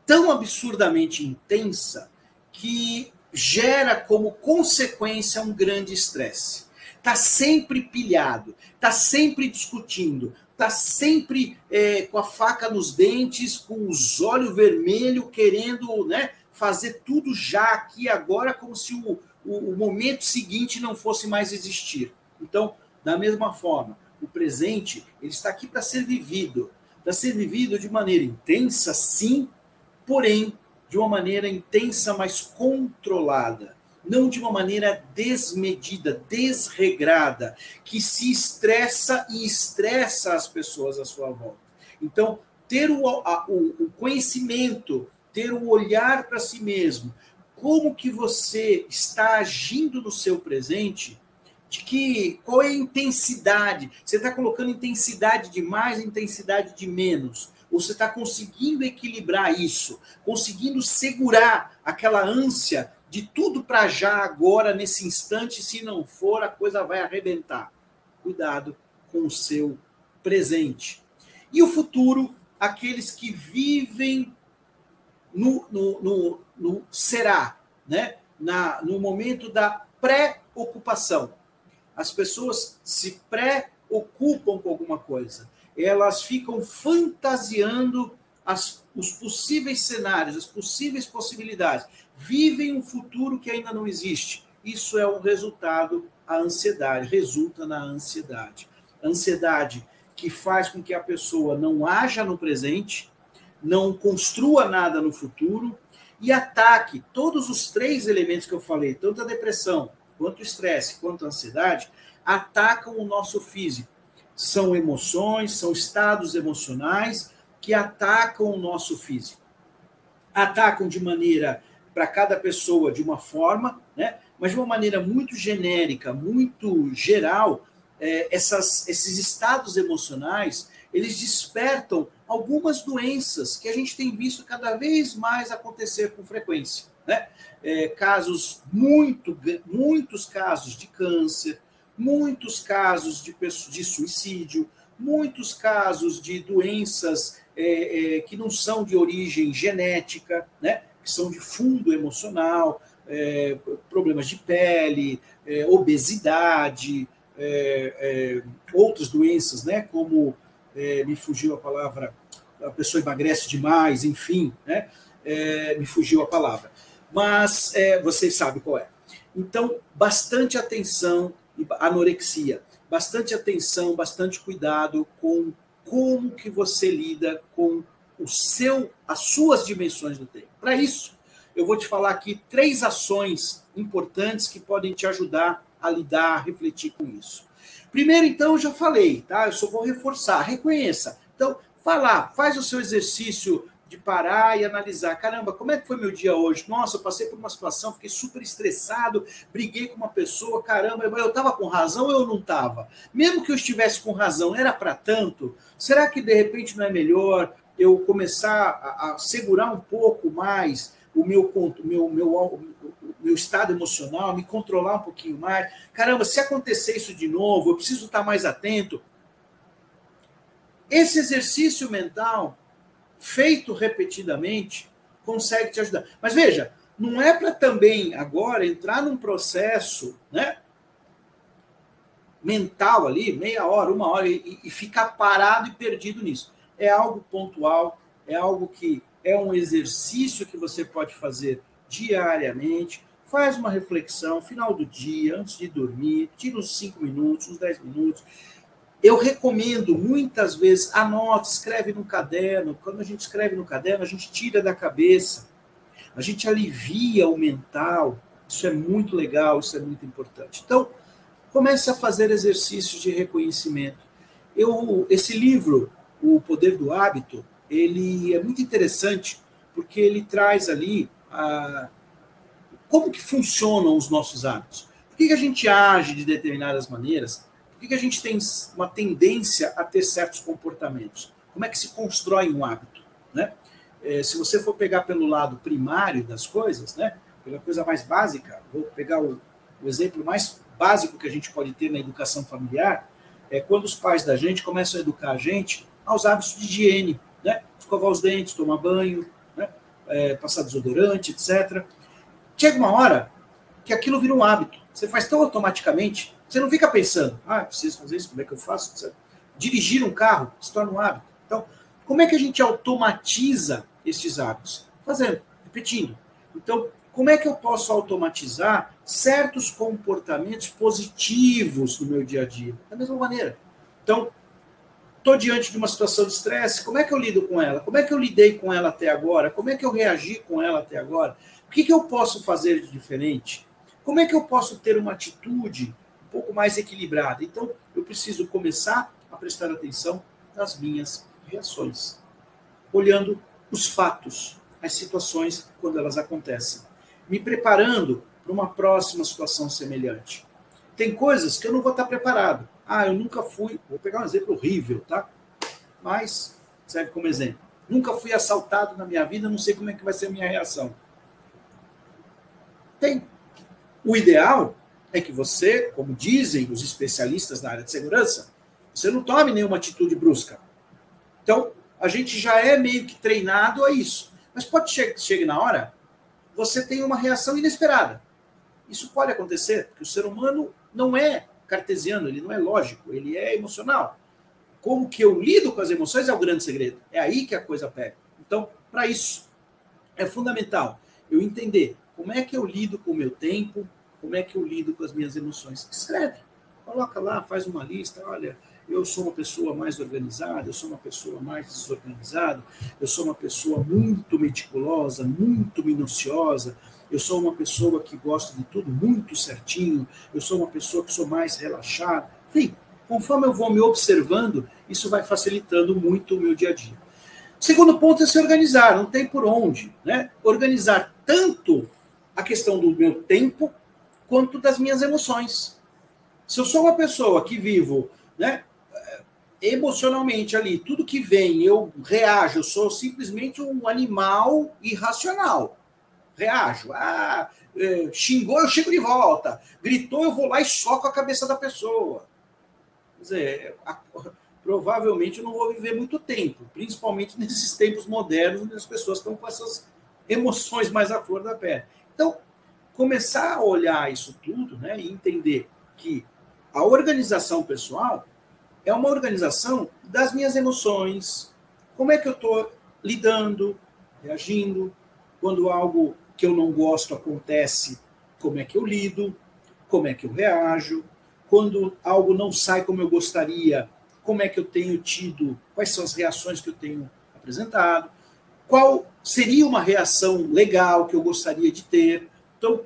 [SPEAKER 2] tão absurdamente intensa que gera como consequência um grande estresse. Está sempre pilhado, está sempre discutindo, está sempre é, com a faca nos dentes, com os olhos vermelhos, querendo né, fazer tudo já aqui agora, como se o, o, o momento seguinte não fosse mais existir. Então, da mesma forma, o presente ele está aqui para ser vivido, para ser vivido de maneira intensa, sim, porém de uma maneira intensa, mas controlada, não de uma maneira desmedida, desregrada, que se estressa e estressa as pessoas à sua volta. Então, ter o, a, o, o conhecimento, ter o olhar para si mesmo, como que você está agindo no seu presente, de que qual é a intensidade? Você está colocando intensidade de mais, intensidade de menos? Ou você está conseguindo equilibrar isso, conseguindo segurar aquela ânsia de tudo para já, agora, nesse instante, se não for, a coisa vai arrebentar. Cuidado com o seu presente. E o futuro, aqueles que vivem no, no, no, no será, né? Na, no momento da pré-ocupação. As pessoas se preocupam com alguma coisa. Elas ficam fantasiando as, os possíveis cenários, as possíveis possibilidades. Vivem um futuro que ainda não existe. Isso é um resultado, a ansiedade, resulta na ansiedade. Ansiedade que faz com que a pessoa não haja no presente, não construa nada no futuro e ataque todos os três elementos que eu falei, tanto a depressão, quanto o estresse, quanto a ansiedade, atacam o nosso físico. São emoções, são estados emocionais que atacam o nosso físico. Atacam de maneira, para cada pessoa, de uma forma, né? mas de uma maneira muito genérica, muito geral, é, essas, esses estados emocionais, eles despertam algumas doenças que a gente tem visto cada vez mais acontecer com frequência. Né? É, casos, muito, muitos casos de câncer, muitos casos de, de suicídio, muitos casos de doenças é, é, que não são de origem genética, né? que são de fundo emocional, é, problemas de pele, é, obesidade, é, outras doenças, né? como me fugiu a palavra, a pessoa emagrece demais, enfim, né? me fugiu a palavra mas é, vocês sabem qual é. Então, bastante atenção, anorexia, bastante atenção, bastante cuidado com como que você lida com o seu, as suas dimensões do tempo. Para isso, eu vou te falar aqui três ações importantes que podem te ajudar a lidar, a refletir com isso. Primeiro, então, já falei, tá? Eu só vou reforçar. Reconheça. Então, lá, faz o seu exercício de parar e analisar. Caramba, como é que foi meu dia hoje? Nossa, eu passei por uma situação, fiquei super estressado, briguei com uma pessoa, caramba, eu estava com razão ou eu não estava? Mesmo que eu estivesse com razão, era para tanto? Será que de repente não é melhor eu começar a, a segurar um pouco mais o meu, meu, meu, meu estado emocional, me controlar um pouquinho mais? Caramba, se acontecer isso de novo, eu preciso estar mais atento. Esse exercício mental feito repetidamente, consegue te ajudar. Mas veja, não é para também agora entrar num processo né, mental ali, meia hora, uma hora, e, e ficar parado e perdido nisso. É algo pontual, é algo que é um exercício que você pode fazer diariamente. Faz uma reflexão, final do dia, antes de dormir, tira uns 5 minutos, uns 10 minutos eu recomendo muitas vezes, anote, escreve no caderno. Quando a gente escreve no caderno, a gente tira da cabeça, a gente alivia o mental. Isso é muito legal, isso é muito importante. Então, comece a fazer exercícios de reconhecimento. Eu, esse livro, O Poder do Hábito, ele é muito interessante porque ele traz ali a, como que funcionam os nossos hábitos. Por que, que a gente age de determinadas maneiras? Por que a gente tem uma tendência a ter certos comportamentos? Como é que se constrói um hábito? Né? É, se você for pegar pelo lado primário das coisas, né, pela coisa mais básica, vou pegar o, o exemplo mais básico que a gente pode ter na educação familiar, é quando os pais da gente começam a educar a gente aos hábitos de higiene, né? escovar os dentes, tomar banho, né? é, passar desodorante, etc. Chega uma hora que aquilo vira um hábito. Você faz tão automaticamente você não fica pensando, ah, preciso fazer isso, como é que eu faço? Dirigir um carro se torna um hábito. Então, como é que a gente automatiza esses hábitos? Fazendo, repetindo. Então, como é que eu posso automatizar certos comportamentos positivos no meu dia a dia? Da mesma maneira. Então, estou diante de uma situação de estresse, como é que eu lido com ela? Como é que eu lidei com ela até agora? Como é que eu reagi com ela até agora? Que, que eu posso fazer de diferente? Como é que eu posso ter uma atitude um pouco mais equilibrada? Então, eu preciso começar a prestar atenção nas minhas reações, olhando os fatos, as situações quando elas acontecem, me preparando para uma próxima situação semelhante. Tem coisas que eu não vou estar preparado. Ah, eu nunca fui. Vou pegar um exemplo horrível, tá? Mas serve como exemplo. Nunca fui assaltado na minha vida, não sei como é que vai ser a minha reação. Tem. O ideal é que você, como dizem os especialistas na área de segurança, você não tome nenhuma atitude brusca. Então, a gente já é meio que treinado a isso. Mas pode chegar chegue na hora, você tem uma reação inesperada. Isso pode acontecer, porque o ser humano não é cartesiano, ele não é lógico, ele é emocional. Como que eu lido com as emoções é o grande segredo. É aí que a coisa pega. Então, para isso, é fundamental eu entender como é que eu lido com o meu tempo, como é que eu lido com as minhas emoções. Escreve, coloca lá, faz uma lista, olha, eu sou uma pessoa mais organizada, eu sou uma pessoa mais desorganizada, eu sou uma pessoa muito meticulosa, muito minuciosa, eu sou uma pessoa que gosta de tudo muito certinho, eu sou uma pessoa que sou mais relaxada. Enfim, conforme eu vou me observando, isso vai facilitando muito o meu dia a dia. Segundo ponto é se organizar, não tem por onde. Né? Organizar tanto a questão do meu tempo quanto das minhas emoções. Se eu sou uma pessoa que vivo né, emocionalmente ali, tudo que vem, eu reajo, eu sou simplesmente um animal irracional reajo. Ah, é, xingou, eu chego de volta. Gritou, eu vou lá e soco a cabeça da pessoa. Quer dizer, a, provavelmente eu não vou viver muito tempo, principalmente nesses tempos modernos, onde as pessoas estão com essas emoções mais à flor da pele. Então, começar a olhar isso tudo né, e entender que a organização pessoal é uma organização das minhas emoções. Como é que eu estou lidando, reagindo, quando algo que eu não gosto acontece, como é que eu lido, como é que eu reajo, quando algo não sai como eu gostaria, como é que eu tenho tido, quais são as reações que eu tenho apresentado, qual seria uma reação legal que eu gostaria de ter. Então,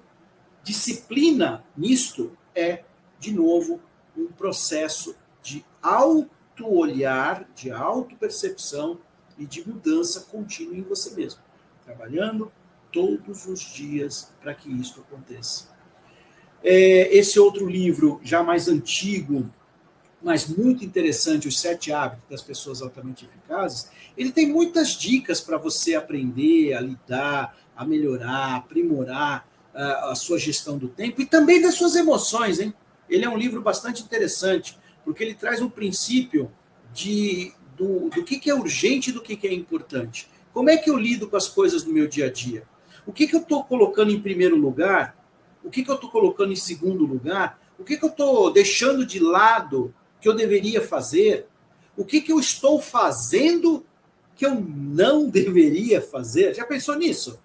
[SPEAKER 2] disciplina nisto é, de novo, um processo de auto-olhar, de auto-percepção e de mudança contínua em você mesmo. Trabalhando, todos os dias para que isso aconteça. É, esse outro livro, já mais antigo, mas muito interessante, Os Sete Hábitos das Pessoas Altamente Eficazes, ele tem muitas dicas para você aprender a lidar, a melhorar, aprimorar a, ah, a sua gestão do tempo e também das suas emoções. Hein? Ele é um livro bastante interessante, porque ele traz um princípio de, do, do que, que é urgente e do que, que é importante. Como é que eu lido com as coisas no meu dia a dia? O que, que eu estou colocando em primeiro lugar? O que, que eu estou colocando em segundo lugar? O que, que eu estou deixando de lado que eu deveria fazer? O que, que eu estou fazendo que eu não deveria fazer? Já pensou nisso?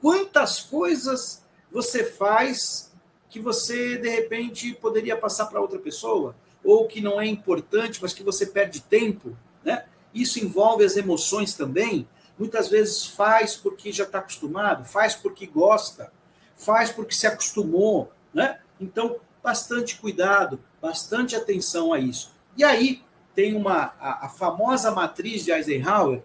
[SPEAKER 2] Quantas coisas você faz que você, de repente, poderia passar para outra pessoa? Ou que não é importante, mas que você perde tempo? Né? Isso envolve as emoções também muitas vezes faz porque já está acostumado, faz porque gosta, faz porque se acostumou, né? Então, bastante cuidado, bastante atenção a isso. E aí tem uma a, a famosa matriz de Eisenhower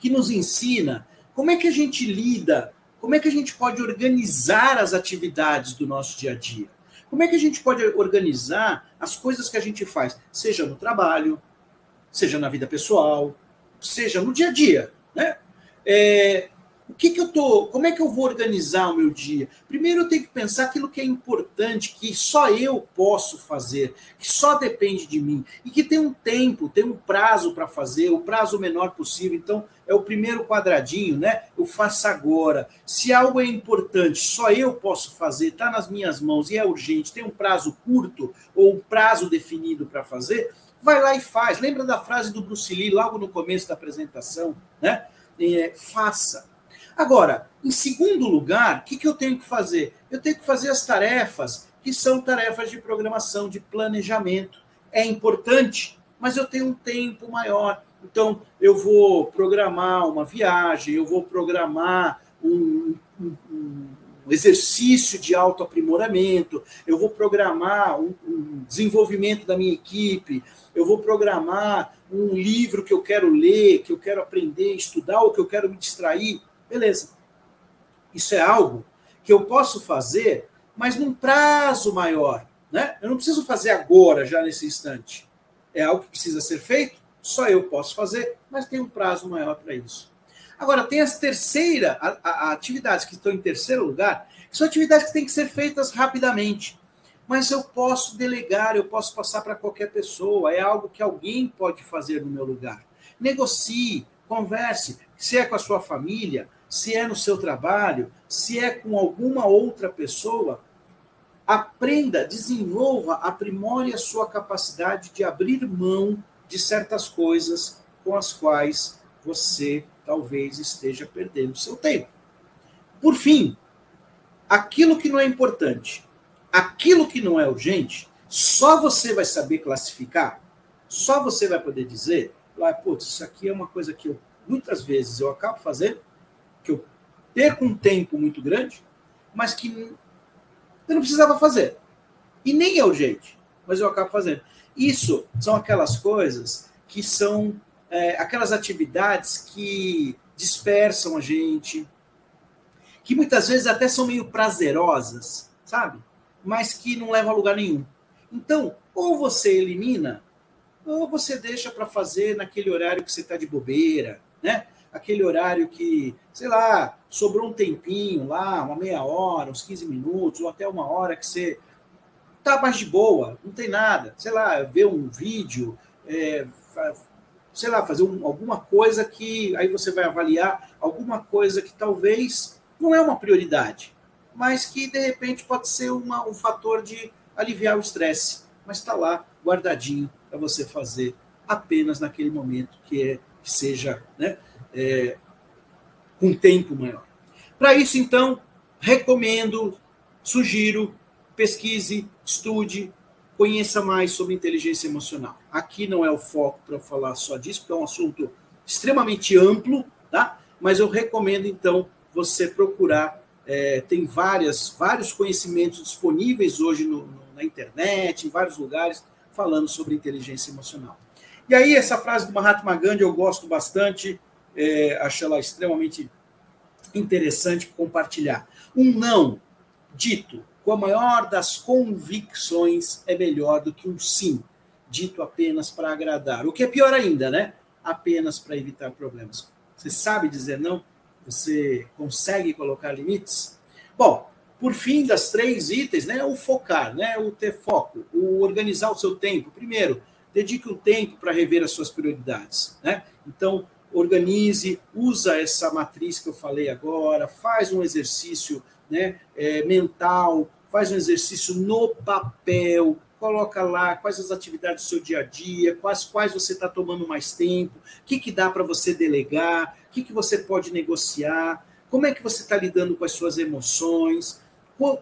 [SPEAKER 2] que nos ensina como é que a gente lida, como é que a gente pode organizar as atividades do nosso dia a dia. Como é que a gente pode organizar as coisas que a gente faz, seja no trabalho, seja na vida pessoal, seja no dia a dia, né? É, o que, que eu tô, como é que eu vou organizar o meu dia? Primeiro eu tenho que pensar aquilo que é importante, que só eu posso fazer, que só depende de mim e que tem um tempo, tem um prazo para fazer, o prazo menor possível. Então é o primeiro quadradinho, né? Eu faço agora. Se algo é importante, só eu posso fazer, está nas minhas mãos e é urgente, tem um prazo curto ou um prazo definido para fazer, vai lá e faz. Lembra da frase do Bruce Lee logo no começo da apresentação, né? É, faça. Agora, em segundo lugar, o que, que eu tenho que fazer? Eu tenho que fazer as tarefas que são tarefas de programação, de planejamento. É importante, mas eu tenho um tempo maior. Então, eu vou programar uma viagem, eu vou programar um, um, um exercício de autoaprimoramento, eu vou programar um, um desenvolvimento da minha equipe, eu vou programar um livro que eu quero ler, que eu quero aprender, estudar, ou que eu quero me distrair. Beleza. Isso é algo que eu posso fazer, mas num prazo maior. Né? Eu não preciso fazer agora, já nesse instante. É algo que precisa ser feito, só eu posso fazer, mas tem um prazo maior para isso. Agora, tem as terceira, a, a, atividades que estão em terceiro lugar, que são atividades que têm que ser feitas rapidamente. Mas eu posso delegar, eu posso passar para qualquer pessoa, é algo que alguém pode fazer no meu lugar. Negocie, converse, se é com a sua família, se é no seu trabalho, se é com alguma outra pessoa, aprenda, desenvolva, aprimore a sua capacidade de abrir mão de certas coisas com as quais você talvez esteja perdendo seu tempo. Por fim, aquilo que não é importante, aquilo que não é urgente, só você vai saber classificar, só você vai poder dizer, lá, putz, isso aqui é uma coisa que eu, muitas vezes eu acabo fazendo, perco um tempo muito grande, mas que eu não precisava fazer. E nem é urgente, mas eu acabo fazendo. Isso são aquelas coisas que são é, aquelas atividades que dispersam a gente, que muitas vezes até são meio prazerosas, sabe? Mas que não levam a lugar nenhum. Então, ou você elimina, ou você deixa para fazer naquele horário que você está de bobeira, né? Aquele horário que, sei lá, sobrou um tempinho lá, uma meia hora, uns 15 minutos, ou até uma hora que você tá mais de boa, não tem nada. Sei lá, ver um vídeo, é, sei lá, fazer um, alguma coisa que aí você vai avaliar alguma coisa que talvez não é uma prioridade, mas que de repente pode ser uma, um fator de aliviar o estresse, mas está lá guardadinho para você fazer apenas naquele momento que é que seja, né, é, com tempo maior. Para isso, então, recomendo, sugiro, pesquise, estude, conheça mais sobre inteligência emocional. Aqui não é o foco para falar só disso, porque é um assunto extremamente amplo, tá? Mas eu recomendo então você procurar. É, tem várias, vários conhecimentos disponíveis hoje no, no, na internet, em vários lugares, falando sobre inteligência emocional. E aí, essa frase do Mahatma Gandhi eu gosto bastante, é, acho ela extremamente interessante compartilhar. Um não dito com a maior das convicções é melhor do que um sim, dito apenas para agradar. O que é pior ainda, né? Apenas para evitar problemas. Você sabe dizer não? Você consegue colocar limites? Bom, por fim, das três itens, né, o focar, né, o ter foco, o organizar o seu tempo. Primeiro, dedique um tempo para rever as suas prioridades, né? Então, organize, usa essa matriz que eu falei agora, faz um exercício né, é, mental, faz um exercício no papel, coloca lá quais as atividades do seu dia a dia, quais, quais você está tomando mais tempo, o que, que dá para você delegar, o que, que você pode negociar, como é que você está lidando com as suas emoções,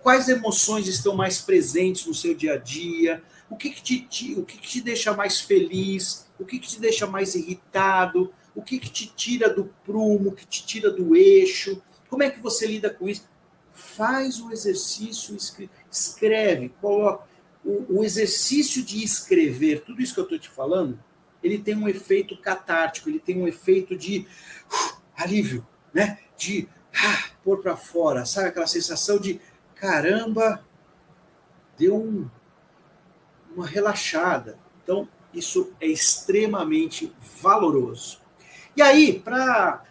[SPEAKER 2] quais emoções estão mais presentes no seu dia a dia, o que, que, te, o que, que te deixa mais feliz, o que, que te deixa mais irritado, o que, que te tira do prumo, o que te tira do eixo, como é que você lida com isso? faz o exercício, escreve, coloca. O, o exercício de escrever, tudo isso que eu estou te falando, ele tem um efeito catártico, ele tem um efeito de uh, alívio, né? De uh, pôr para fora, sabe aquela sensação de caramba, deu um, uma relaxada. Então, isso é extremamente valoroso. E aí, para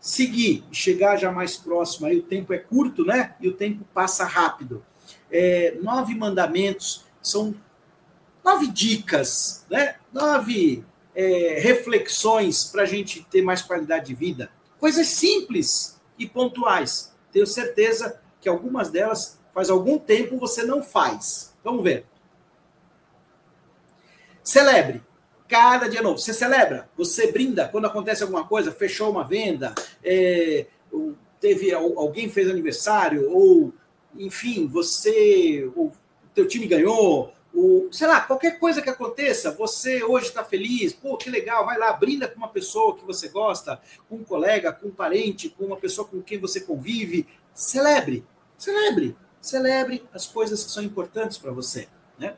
[SPEAKER 2] seguir, chegar já mais próximo, aí o tempo é curto, né? E o tempo passa rápido. É, nove mandamentos são nove dicas, né? Nove é, reflexões para a gente ter mais qualidade de vida. Coisas simples e pontuais. Tenho certeza que algumas delas faz algum tempo você não faz. Vamos ver. Celebre cada dia novo. Você celebra, você brinda quando acontece alguma coisa, fechou uma venda, é, teve alguém fez aniversário, ou enfim, você, o teu time ganhou, o, sei lá, qualquer coisa que aconteça, você hoje está feliz, pô, que legal, vai lá, brinda com uma pessoa que você gosta, com um colega, com um parente, com uma pessoa com quem você convive. Celebre, celebre, celebre as coisas que são importantes para você. Né?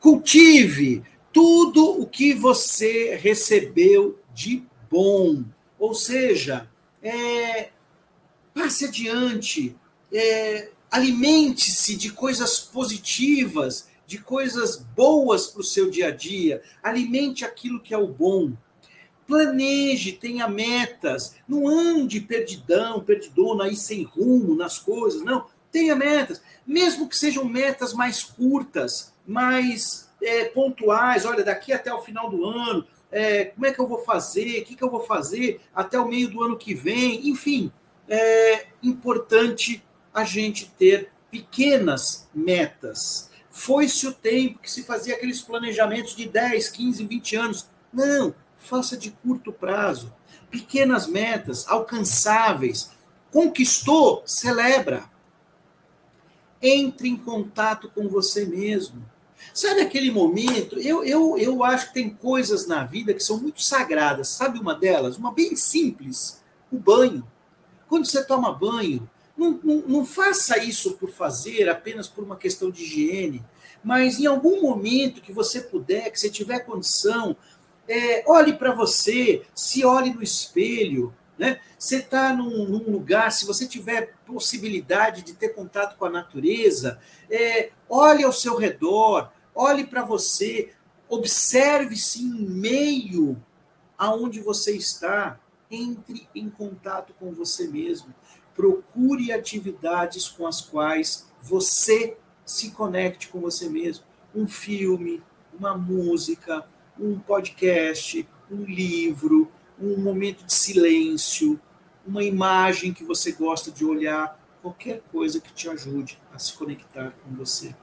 [SPEAKER 2] Cultive tudo o que você recebeu de bom. Ou seja, é, passe adiante, é, alimente-se de coisas positivas, de coisas boas para o seu dia a dia, alimente aquilo que é o bom. Planeje, tenha metas, não ande perdidão, perdidona aí sem rumo nas coisas, não. Tenha metas, mesmo que sejam metas mais curtas, mais é, pontuais. Olha, daqui até o final do ano, é, como é que eu vou fazer? O que, que eu vou fazer até o meio do ano que vem? Enfim, é importante a gente ter pequenas metas foi-se o tempo que se fazia aqueles planejamentos de 10, 15, 20 anos. Não, faça de curto prazo. Pequenas metas, alcançáveis. Conquistou, celebra. Entre em contato com você mesmo. Sabe aquele momento? Eu, eu, eu acho que tem coisas na vida que são muito sagradas. Sabe uma delas? Uma bem simples: o banho. Quando você toma banho, não, não, não, faça isso por fazer, apenas por uma questão de higiene, mas em algum momento que você puder, que você tiver condição, é, olhe para você, se olhe no espelho. Né? Você está num, num, lugar, se você tiver possibilidade de ter contato com a natureza, é, olhe ao seu redor, olhe para você, observe-se em meio aonde você está, entre em contato com você mesmo procure atividades com as quais você se conecte com você mesmo. Um filme, uma música, um podcast, um livro, um momento de silêncio, uma imagem que você gosta de olhar, qualquer coisa que te ajude a se conectar com você.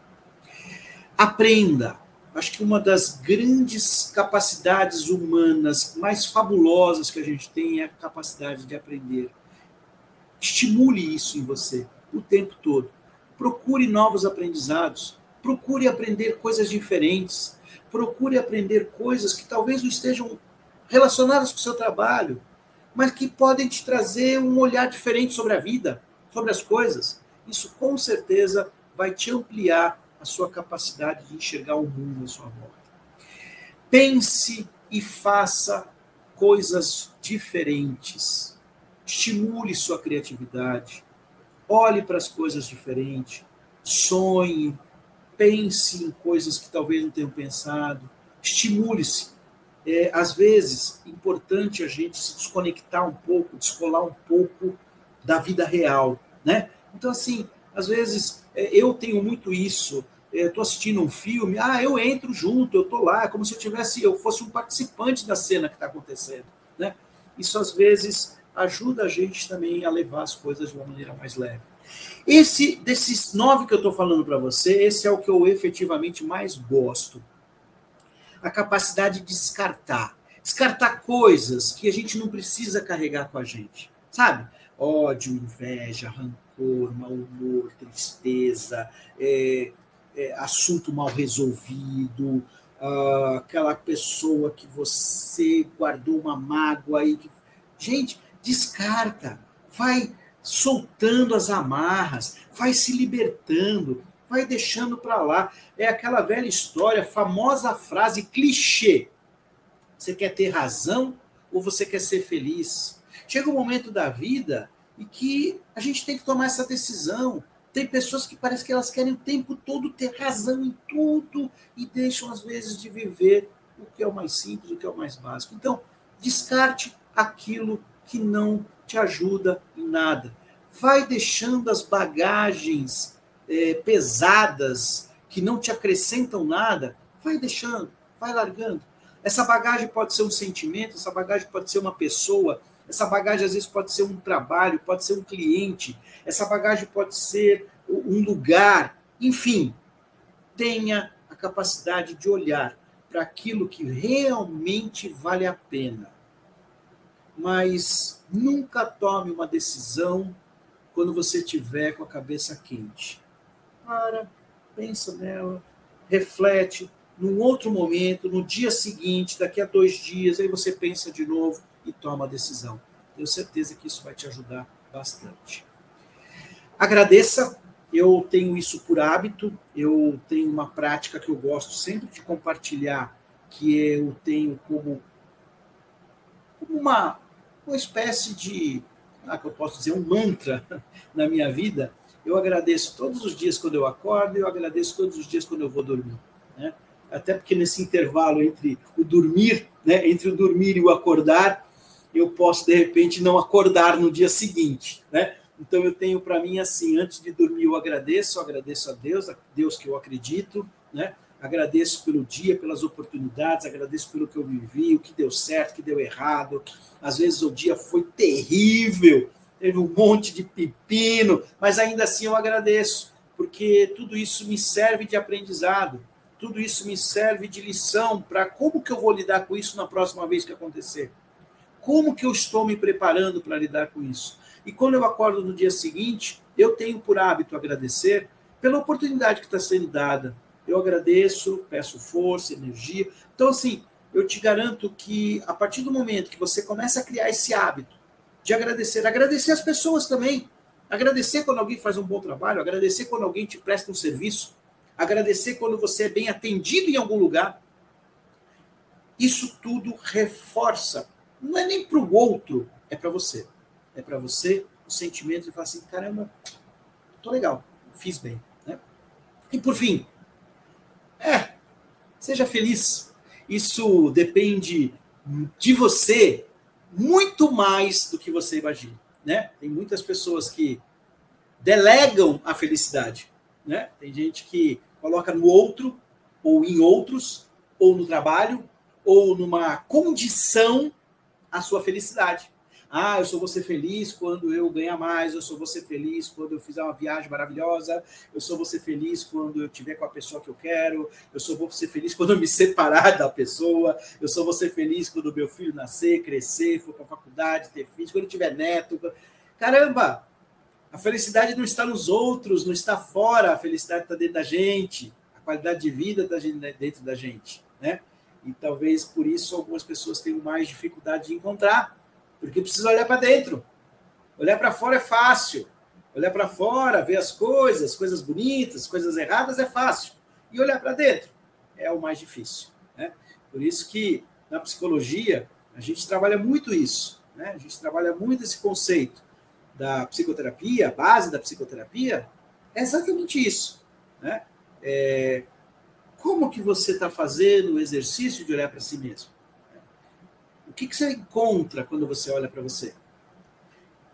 [SPEAKER 2] Aprenda. Acho que uma das grandes capacidades humanas mais fabulosas que a gente tem é a capacidade de aprender. Estimule isso em você o tempo todo. Procure novos aprendizados. Procure aprender coisas diferentes. Procure aprender coisas que talvez não estejam relacionadas com o seu trabalho, mas que podem te trazer um olhar diferente sobre a vida, sobre as coisas. Isso com certeza vai te ampliar a sua capacidade de enxergar o mundo à sua volta. Pense e faça coisas diferentes estimule sua criatividade, olhe para as coisas diferentes, sonhe, pense em coisas que talvez não tenham pensado, estimule-se. É, às vezes, é importante a gente se desconectar um pouco, descolar um pouco da vida real, né? Então, assim, às vezes, é, eu tenho muito isso, estou assistindo um filme, ah, eu entro junto, eu estou lá, como se eu tivesse, eu fosse um participante da cena que está acontecendo, né? Isso às vezes ajuda a gente também a levar as coisas de uma maneira mais leve. Esse desses nove que eu estou falando para você, esse é o que eu efetivamente mais gosto. A capacidade de descartar. Descartar coisas que a gente não precisa carregar com a gente. Sabe? Ódio, inveja, rancor, mau humor, tristeza, é, é, assunto mal resolvido, uh, aquela pessoa que você guardou uma mágoa aí. Que... Gente, descarta, vai soltando as amarras, vai se libertando, vai deixando para lá. É aquela velha história, famosa frase clichê. Você quer ter razão ou você quer ser feliz? Chega um momento da vida em que a gente tem que tomar essa decisão. Tem pessoas que parece que elas querem o tempo todo ter razão em tudo e deixam às vezes de viver o que é o mais simples, o que é o mais básico. Então, descarte aquilo que não te ajuda em nada. Vai deixando as bagagens é, pesadas que não te acrescentam nada, vai deixando, vai largando. Essa bagagem pode ser um sentimento, essa bagagem pode ser uma pessoa, essa bagagem às vezes pode ser um trabalho, pode ser um cliente, essa bagagem pode ser um lugar, enfim. Tenha a capacidade de olhar para aquilo que realmente vale a pena mas nunca tome uma decisão quando você tiver com a cabeça quente. Para, pensa nela, reflete, num outro momento, no dia seguinte, daqui a dois dias, aí você pensa de novo e toma a decisão. Tenho certeza que isso vai te ajudar bastante. Agradeça, eu tenho isso por hábito, eu tenho uma prática que eu gosto sempre de compartilhar, que eu tenho como, uma, uma espécie de, ah, que eu posso dizer, um mantra na minha vida. Eu agradeço todos os dias quando eu acordo, eu agradeço todos os dias quando eu vou dormir. Né? Até porque nesse intervalo entre o dormir, né, entre o dormir e o acordar, eu posso de repente não acordar no dia seguinte, né? Então eu tenho para mim assim, antes de dormir eu agradeço, eu agradeço a Deus, a Deus que eu acredito, né? Agradeço pelo dia, pelas oportunidades, agradeço pelo que eu vivi, o que deu certo, o que deu errado. Às vezes o dia foi terrível, teve um monte de pepino, mas ainda assim eu agradeço, porque tudo isso me serve de aprendizado, tudo isso me serve de lição para como que eu vou lidar com isso na próxima vez que acontecer. Como que eu estou me preparando para lidar com isso? E quando eu acordo no dia seguinte, eu tenho por hábito agradecer pela oportunidade que está sendo dada. Eu agradeço, peço força, energia. Então, assim, eu te garanto que a partir do momento que você começa a criar esse hábito de agradecer, agradecer as pessoas também, agradecer quando alguém faz um bom trabalho, agradecer quando alguém te presta um serviço, agradecer quando você é bem atendido em algum lugar. Isso tudo reforça não é nem para o outro, é para você. É para você o sentimento de falar assim, caramba, tô legal, fiz bem. Né? E por fim, é, seja feliz. Isso depende de você muito mais do que você imagina. Né? Tem muitas pessoas que delegam a felicidade. Né? Tem gente que coloca no outro, ou em outros, ou no trabalho, ou numa condição a sua felicidade. Ah, eu vou ser feliz quando eu ganhar mais, eu vou ser feliz quando eu fizer uma viagem maravilhosa, eu vou ser feliz quando eu estiver com a pessoa que eu quero, eu vou ser feliz quando eu me separar da pessoa, eu vou ser feliz quando meu filho nascer, crescer, for para a faculdade, ter filhos, quando eu tiver neto. Caramba! A felicidade não está nos outros, não está fora, a felicidade está dentro da gente, a qualidade de vida está dentro da gente, né? E talvez por isso algumas pessoas tenham mais dificuldade de encontrar, porque precisa olhar para dentro. Olhar para fora é fácil. Olhar para fora, ver as coisas, coisas bonitas, coisas erradas é fácil. E olhar para dentro é o mais difícil. Né? Por isso que na psicologia a gente trabalha muito isso. Né? A gente trabalha muito esse conceito da psicoterapia, a base da psicoterapia é exatamente isso. Né? É, como que você está fazendo o exercício de olhar para si mesmo? O que, que você encontra quando você olha para você?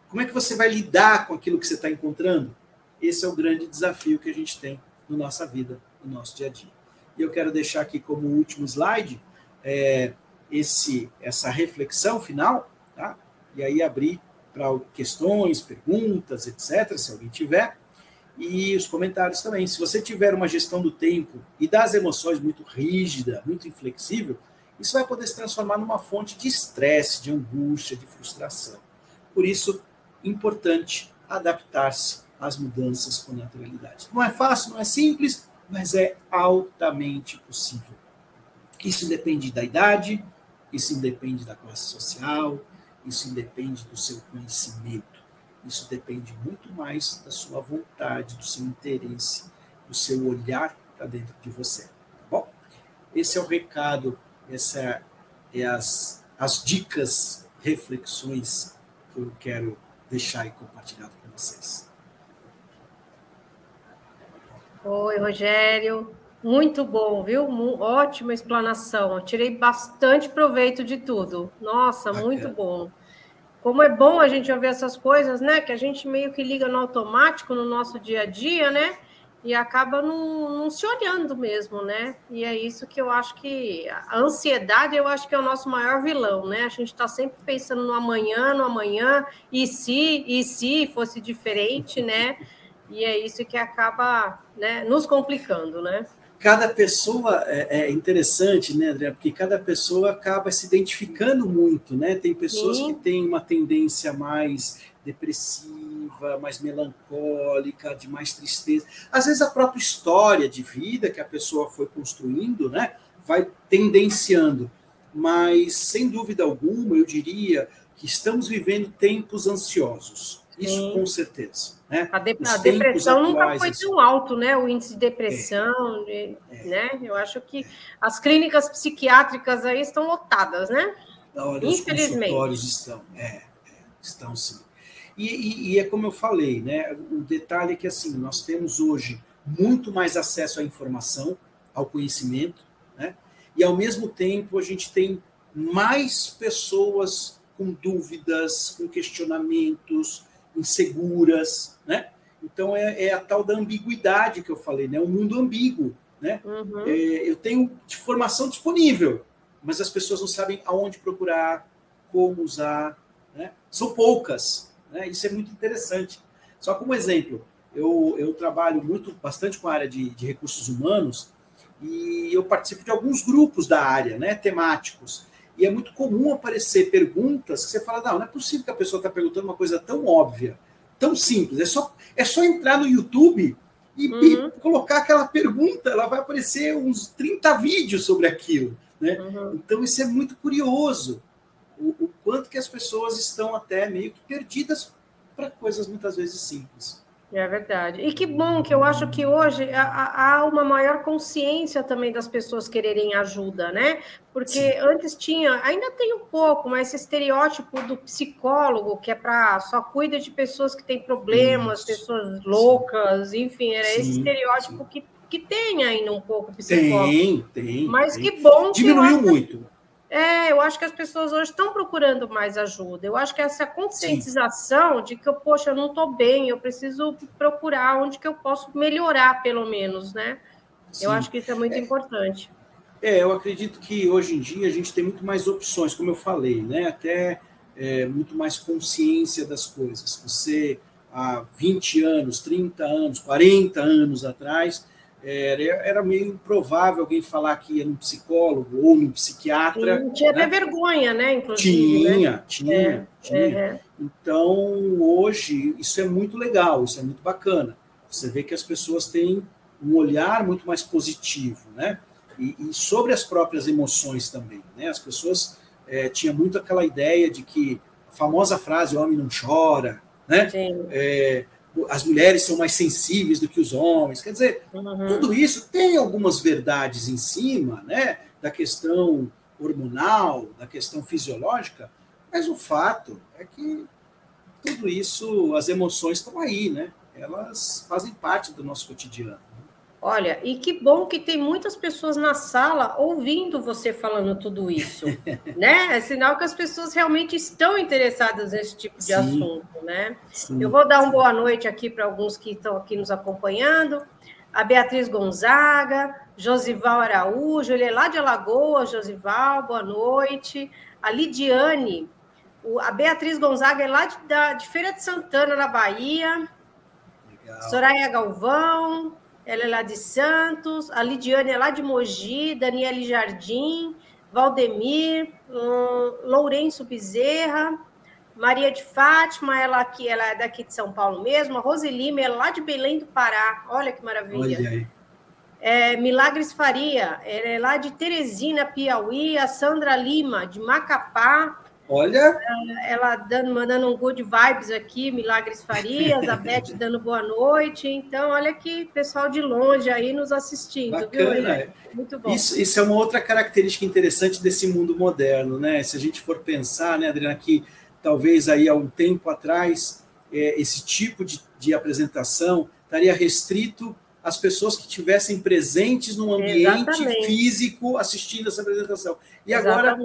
[SPEAKER 2] Como é que você vai lidar com aquilo que você está encontrando? Esse é o grande desafio que a gente tem na nossa vida, no nosso dia a dia. E eu quero deixar aqui como último slide é, esse, essa reflexão final, tá? e aí abrir para questões, perguntas, etc., se alguém tiver e os comentários também. Se você tiver uma gestão do tempo e das emoções muito rígida, muito inflexível, isso vai poder se transformar numa fonte de estresse, de angústia, de frustração. Por isso, importante adaptar-se às mudanças com naturalidade. Não é fácil, não é simples, mas é altamente possível. Isso independe da idade, isso independe da classe social, isso independe do seu conhecimento. Isso depende muito mais da sua vontade, do seu interesse, do seu olhar para dentro de você. Tá bom? Esse é o recado, essa é as, as dicas, reflexões que eu quero deixar e compartilhar com vocês.
[SPEAKER 3] Oi, Rogério. Muito bom, viu? Ótima explanação. Eu tirei bastante proveito de tudo. Nossa, Bacana. muito bom como é bom a gente ouvir essas coisas, né? Que a gente meio que liga no automático no nosso dia a dia, né? E acaba não, não, se olhando mesmo, né? E é isso que eu acho que a ansiedade eu acho que é o nosso maior vilão, né? A gente está sempre pensando no amanhã, no amanhã, e se, e se fosse diferente, né? E é isso que acaba né, nos complicando, né?
[SPEAKER 2] Cada pessoa é, é, interessante, né, André? Porque cada pessoa acaba se identificando muito, né? Tem pessoas Sim. que têm uma tendência mais depressiva, depressiva, mais melancólica, de mais tristeza. Às vezes a própria história de vida que a pessoa foi construindo, né, vai tendenciando. Mas, sem dúvida alguma, eu diria que estamos vivendo tempos ansiosos. Isso Sim. com certeza. Né?
[SPEAKER 3] A, de, a depressão nunca foi tão alto, né? O índice de depressão, é. De, né? Eu acho que as clínicas psiquiátricas aí estão lotadas, né?
[SPEAKER 2] Olha, Infelizmente. Os consultórios estão, é, é estão sim. E, e, e, é como eu falei, né? O detalhe é que assim, nós temos hoje muito mais acesso à informação, ao conhecimento, né? E ao mesmo tempo a gente tem mais pessoas com dúvidas, com questionamentos, inseguras, né? Então é, é, a tal da ambiguidade que eu falei, né? Um mundo ambíguo, né? Uhum. É, eu tenho informação disponível, mas as pessoas não sabem aonde procurar, como usar, né? São poucas, né? Isso é muito interessante. Só como exemplo, eu, eu trabalho muito, bastante com a área de, de recursos humanos e eu participo de alguns grupos da área, né? Temáticos. E é muito comum aparecer perguntas que você fala, não, não é possível que a pessoa está perguntando uma coisa tão óbvia, tão simples. É só, é só entrar no YouTube e, uhum. e colocar aquela pergunta, ela vai aparecer uns 30 vídeos sobre aquilo. Né? Uhum. Então, isso é muito curioso. O, o quanto que as pessoas estão até meio que perdidas para coisas muitas vezes simples.
[SPEAKER 3] É verdade. E que bom que eu acho que hoje há uma maior consciência também das pessoas quererem ajuda, né? Porque Sim. antes tinha, ainda tem um pouco, mas esse estereótipo do psicólogo, que é para só cuida de pessoas que têm problemas, Isso. pessoas loucas, Sim. enfim, era Sim. esse estereótipo que, que tem ainda um pouco
[SPEAKER 2] psicólogo. Tem, tem.
[SPEAKER 3] Mas tem. que bom
[SPEAKER 2] que. Diminuiu muito.
[SPEAKER 3] É, eu acho que as pessoas hoje estão procurando mais ajuda. Eu acho que essa conscientização Sim. de que, poxa, eu não estou bem, eu preciso procurar onde que eu posso melhorar, pelo menos, né? Sim. Eu acho que isso é muito é, importante.
[SPEAKER 2] É, eu acredito que hoje em dia a gente tem muito mais opções, como eu falei, né? Até é, muito mais consciência das coisas. Você, há 20 anos, 30 anos, 40 anos atrás, era, era meio improvável alguém falar que ia num psicólogo ou num psiquiatra.
[SPEAKER 3] Sim, tinha né? até vergonha, né? Inclusive,
[SPEAKER 2] tinha, né? tinha, é, tinha. É. Então, hoje, isso é muito legal, isso é muito bacana. Você vê que as pessoas têm um olhar muito mais positivo, né? E, e sobre as próprias emoções também, né? As pessoas é, tinham muito aquela ideia de que a famosa frase, o homem não chora, né? É, as mulheres são mais sensíveis do que os homens. Quer dizer, uhum. tudo isso tem algumas verdades em cima, né, da questão hormonal, da questão fisiológica, mas o fato é que tudo isso, as emoções estão aí, né? Elas fazem parte do nosso cotidiano.
[SPEAKER 3] Olha, e que bom que tem muitas pessoas na sala ouvindo você falando tudo isso, né? É sinal que as pessoas realmente estão interessadas nesse tipo de Sim. assunto, né? Sim. Eu vou dar uma boa noite aqui para alguns que estão aqui nos acompanhando. A Beatriz Gonzaga, Josival Araújo, ele é lá de Alagoas, Josival, boa noite. A Lidiane, a Beatriz Gonzaga é lá de, de Feira de Santana, na Bahia. Legal. Soraya Galvão, ela é lá de Santos, a Lidiane é lá de Mogi, Daniele Jardim, Valdemir, um, Lourenço Bezerra, Maria de Fátima, ela aqui, ela é daqui de São Paulo mesmo, a Rose Lima é lá de Belém do Pará, olha que maravilha. Olha aí. É, Milagres Faria, ela é lá de Teresina, Piauí, a Sandra Lima, de Macapá,
[SPEAKER 2] Olha.
[SPEAKER 3] Ela dando, mandando um good vibes aqui, Milagres Farias, a Beth dando boa noite. Então, olha que pessoal de longe aí nos assistindo.
[SPEAKER 2] Bacana. Viu? Muito bom. Isso, isso é uma outra característica interessante desse mundo moderno, né? Se a gente for pensar, né, Adriana, que talvez aí há um tempo atrás é, esse tipo de, de apresentação estaria restrito as pessoas que tivessem presentes num ambiente Exatamente. físico assistindo essa apresentação. E agora,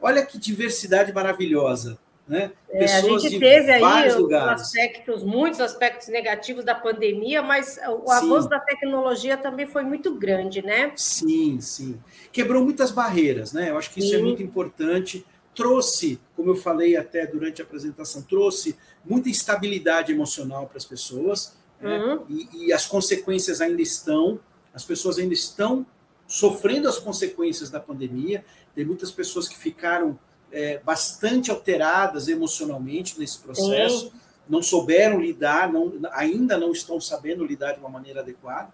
[SPEAKER 2] olha que diversidade maravilhosa. Né?
[SPEAKER 3] É, Pessoas a gente teve aí lugares. aspectos, muitos aspectos negativos da pandemia, mas o sim. avanço da tecnologia também foi muito grande, né?
[SPEAKER 2] Sim, sim. Quebrou muitas barreiras, né? Eu acho que isso é sim. é muito importante. Trouxe, como eu falei até durante a apresentação, trouxe muita estabilidade emocional para as pessoas né? Uhum. E, e, as consequências ainda estão, as pessoas ainda estão sofrendo as consequências da pandemia. Tem muitas pessoas que ficaram é, bastante alteradas emocionalmente nesse processo. não souberam lidar, não, ainda não estão sabendo lidar de uma maneira adequada,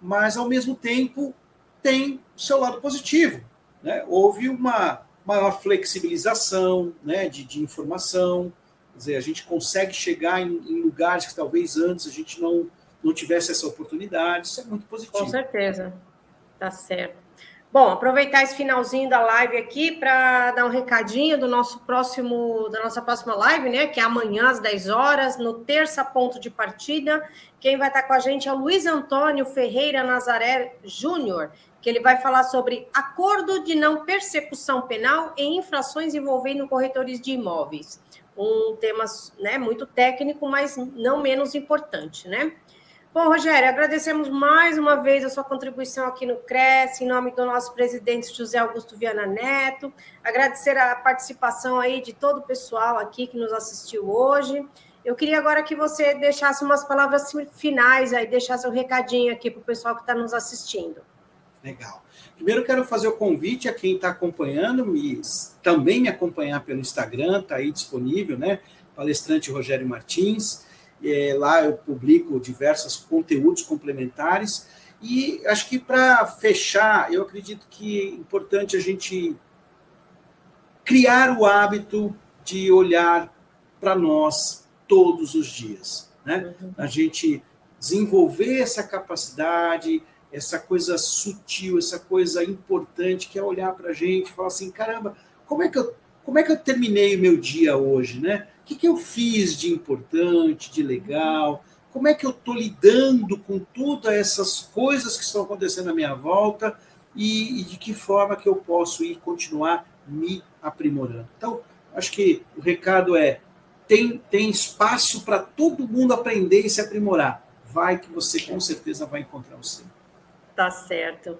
[SPEAKER 2] mas ao mesmo tempo tem o seu lado positivo. Né? Houve uma maior flexibilização né, de, de informação, quer dizer, a gente consegue chegar em, em, lugares que talvez antes a gente não, não tivesse essa oportunidade, isso é muito positivo.
[SPEAKER 3] Com certeza, tá certo. Bom, aproveitar esse finalzinho da live aqui para dar um recadinho do nosso próximo, da nossa próxima live, né? Que é amanhã às 10 horas, no terça ponto de partida. Quem vai estar com a gente é o Luiz Antônio Ferreira Nazaré Júnior, que ele vai falar sobre acordo de não persecução penal em infrações envolvendo corretores de imóveis. Um tema né, muito técnico, mas não menos importante, né? Bom, Rogério, agradecemos mais uma vez a sua contribuição aqui no Cresce, em nome do nosso presidente José Augusto Viana Neto. Agradecer a participação aí de todo o pessoal aqui que nos assistiu hoje. Eu queria agora que você deixasse umas palavras finais aí, deixasse um recadinho aqui para o pessoal que está nos assistindo.
[SPEAKER 2] Legal. Primeiro quero fazer o convite a quem está acompanhando, me, também me acompanhar pelo Instagram, está aí disponível, né? Palestrante Rogério Martins. É, lá eu publico diversos conteúdos complementares. E acho que para fechar, eu acredito que é importante a gente criar o hábito de olhar para nós todos os dias. Né? Uhum. A gente desenvolver essa capacidade, essa coisa sutil, essa coisa importante que é olhar para a gente e falar assim, caramba, como é que eu, como é que eu terminei o meu dia hoje, né? O que, que eu fiz de importante, de legal? Como é que eu estou lidando com todas essas coisas que estão acontecendo à minha volta e, e de que forma que eu posso ir continuar me aprimorando? Então, acho que o recado é tem, tem espaço para todo mundo aprender e se aprimorar. Vai que você com certeza vai encontrar o seu.
[SPEAKER 3] Tá certo.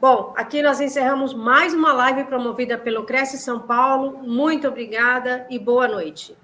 [SPEAKER 3] Bom, aqui nós encerramos mais uma live promovida pelo Cresce São Paulo. Muito obrigada e boa noite.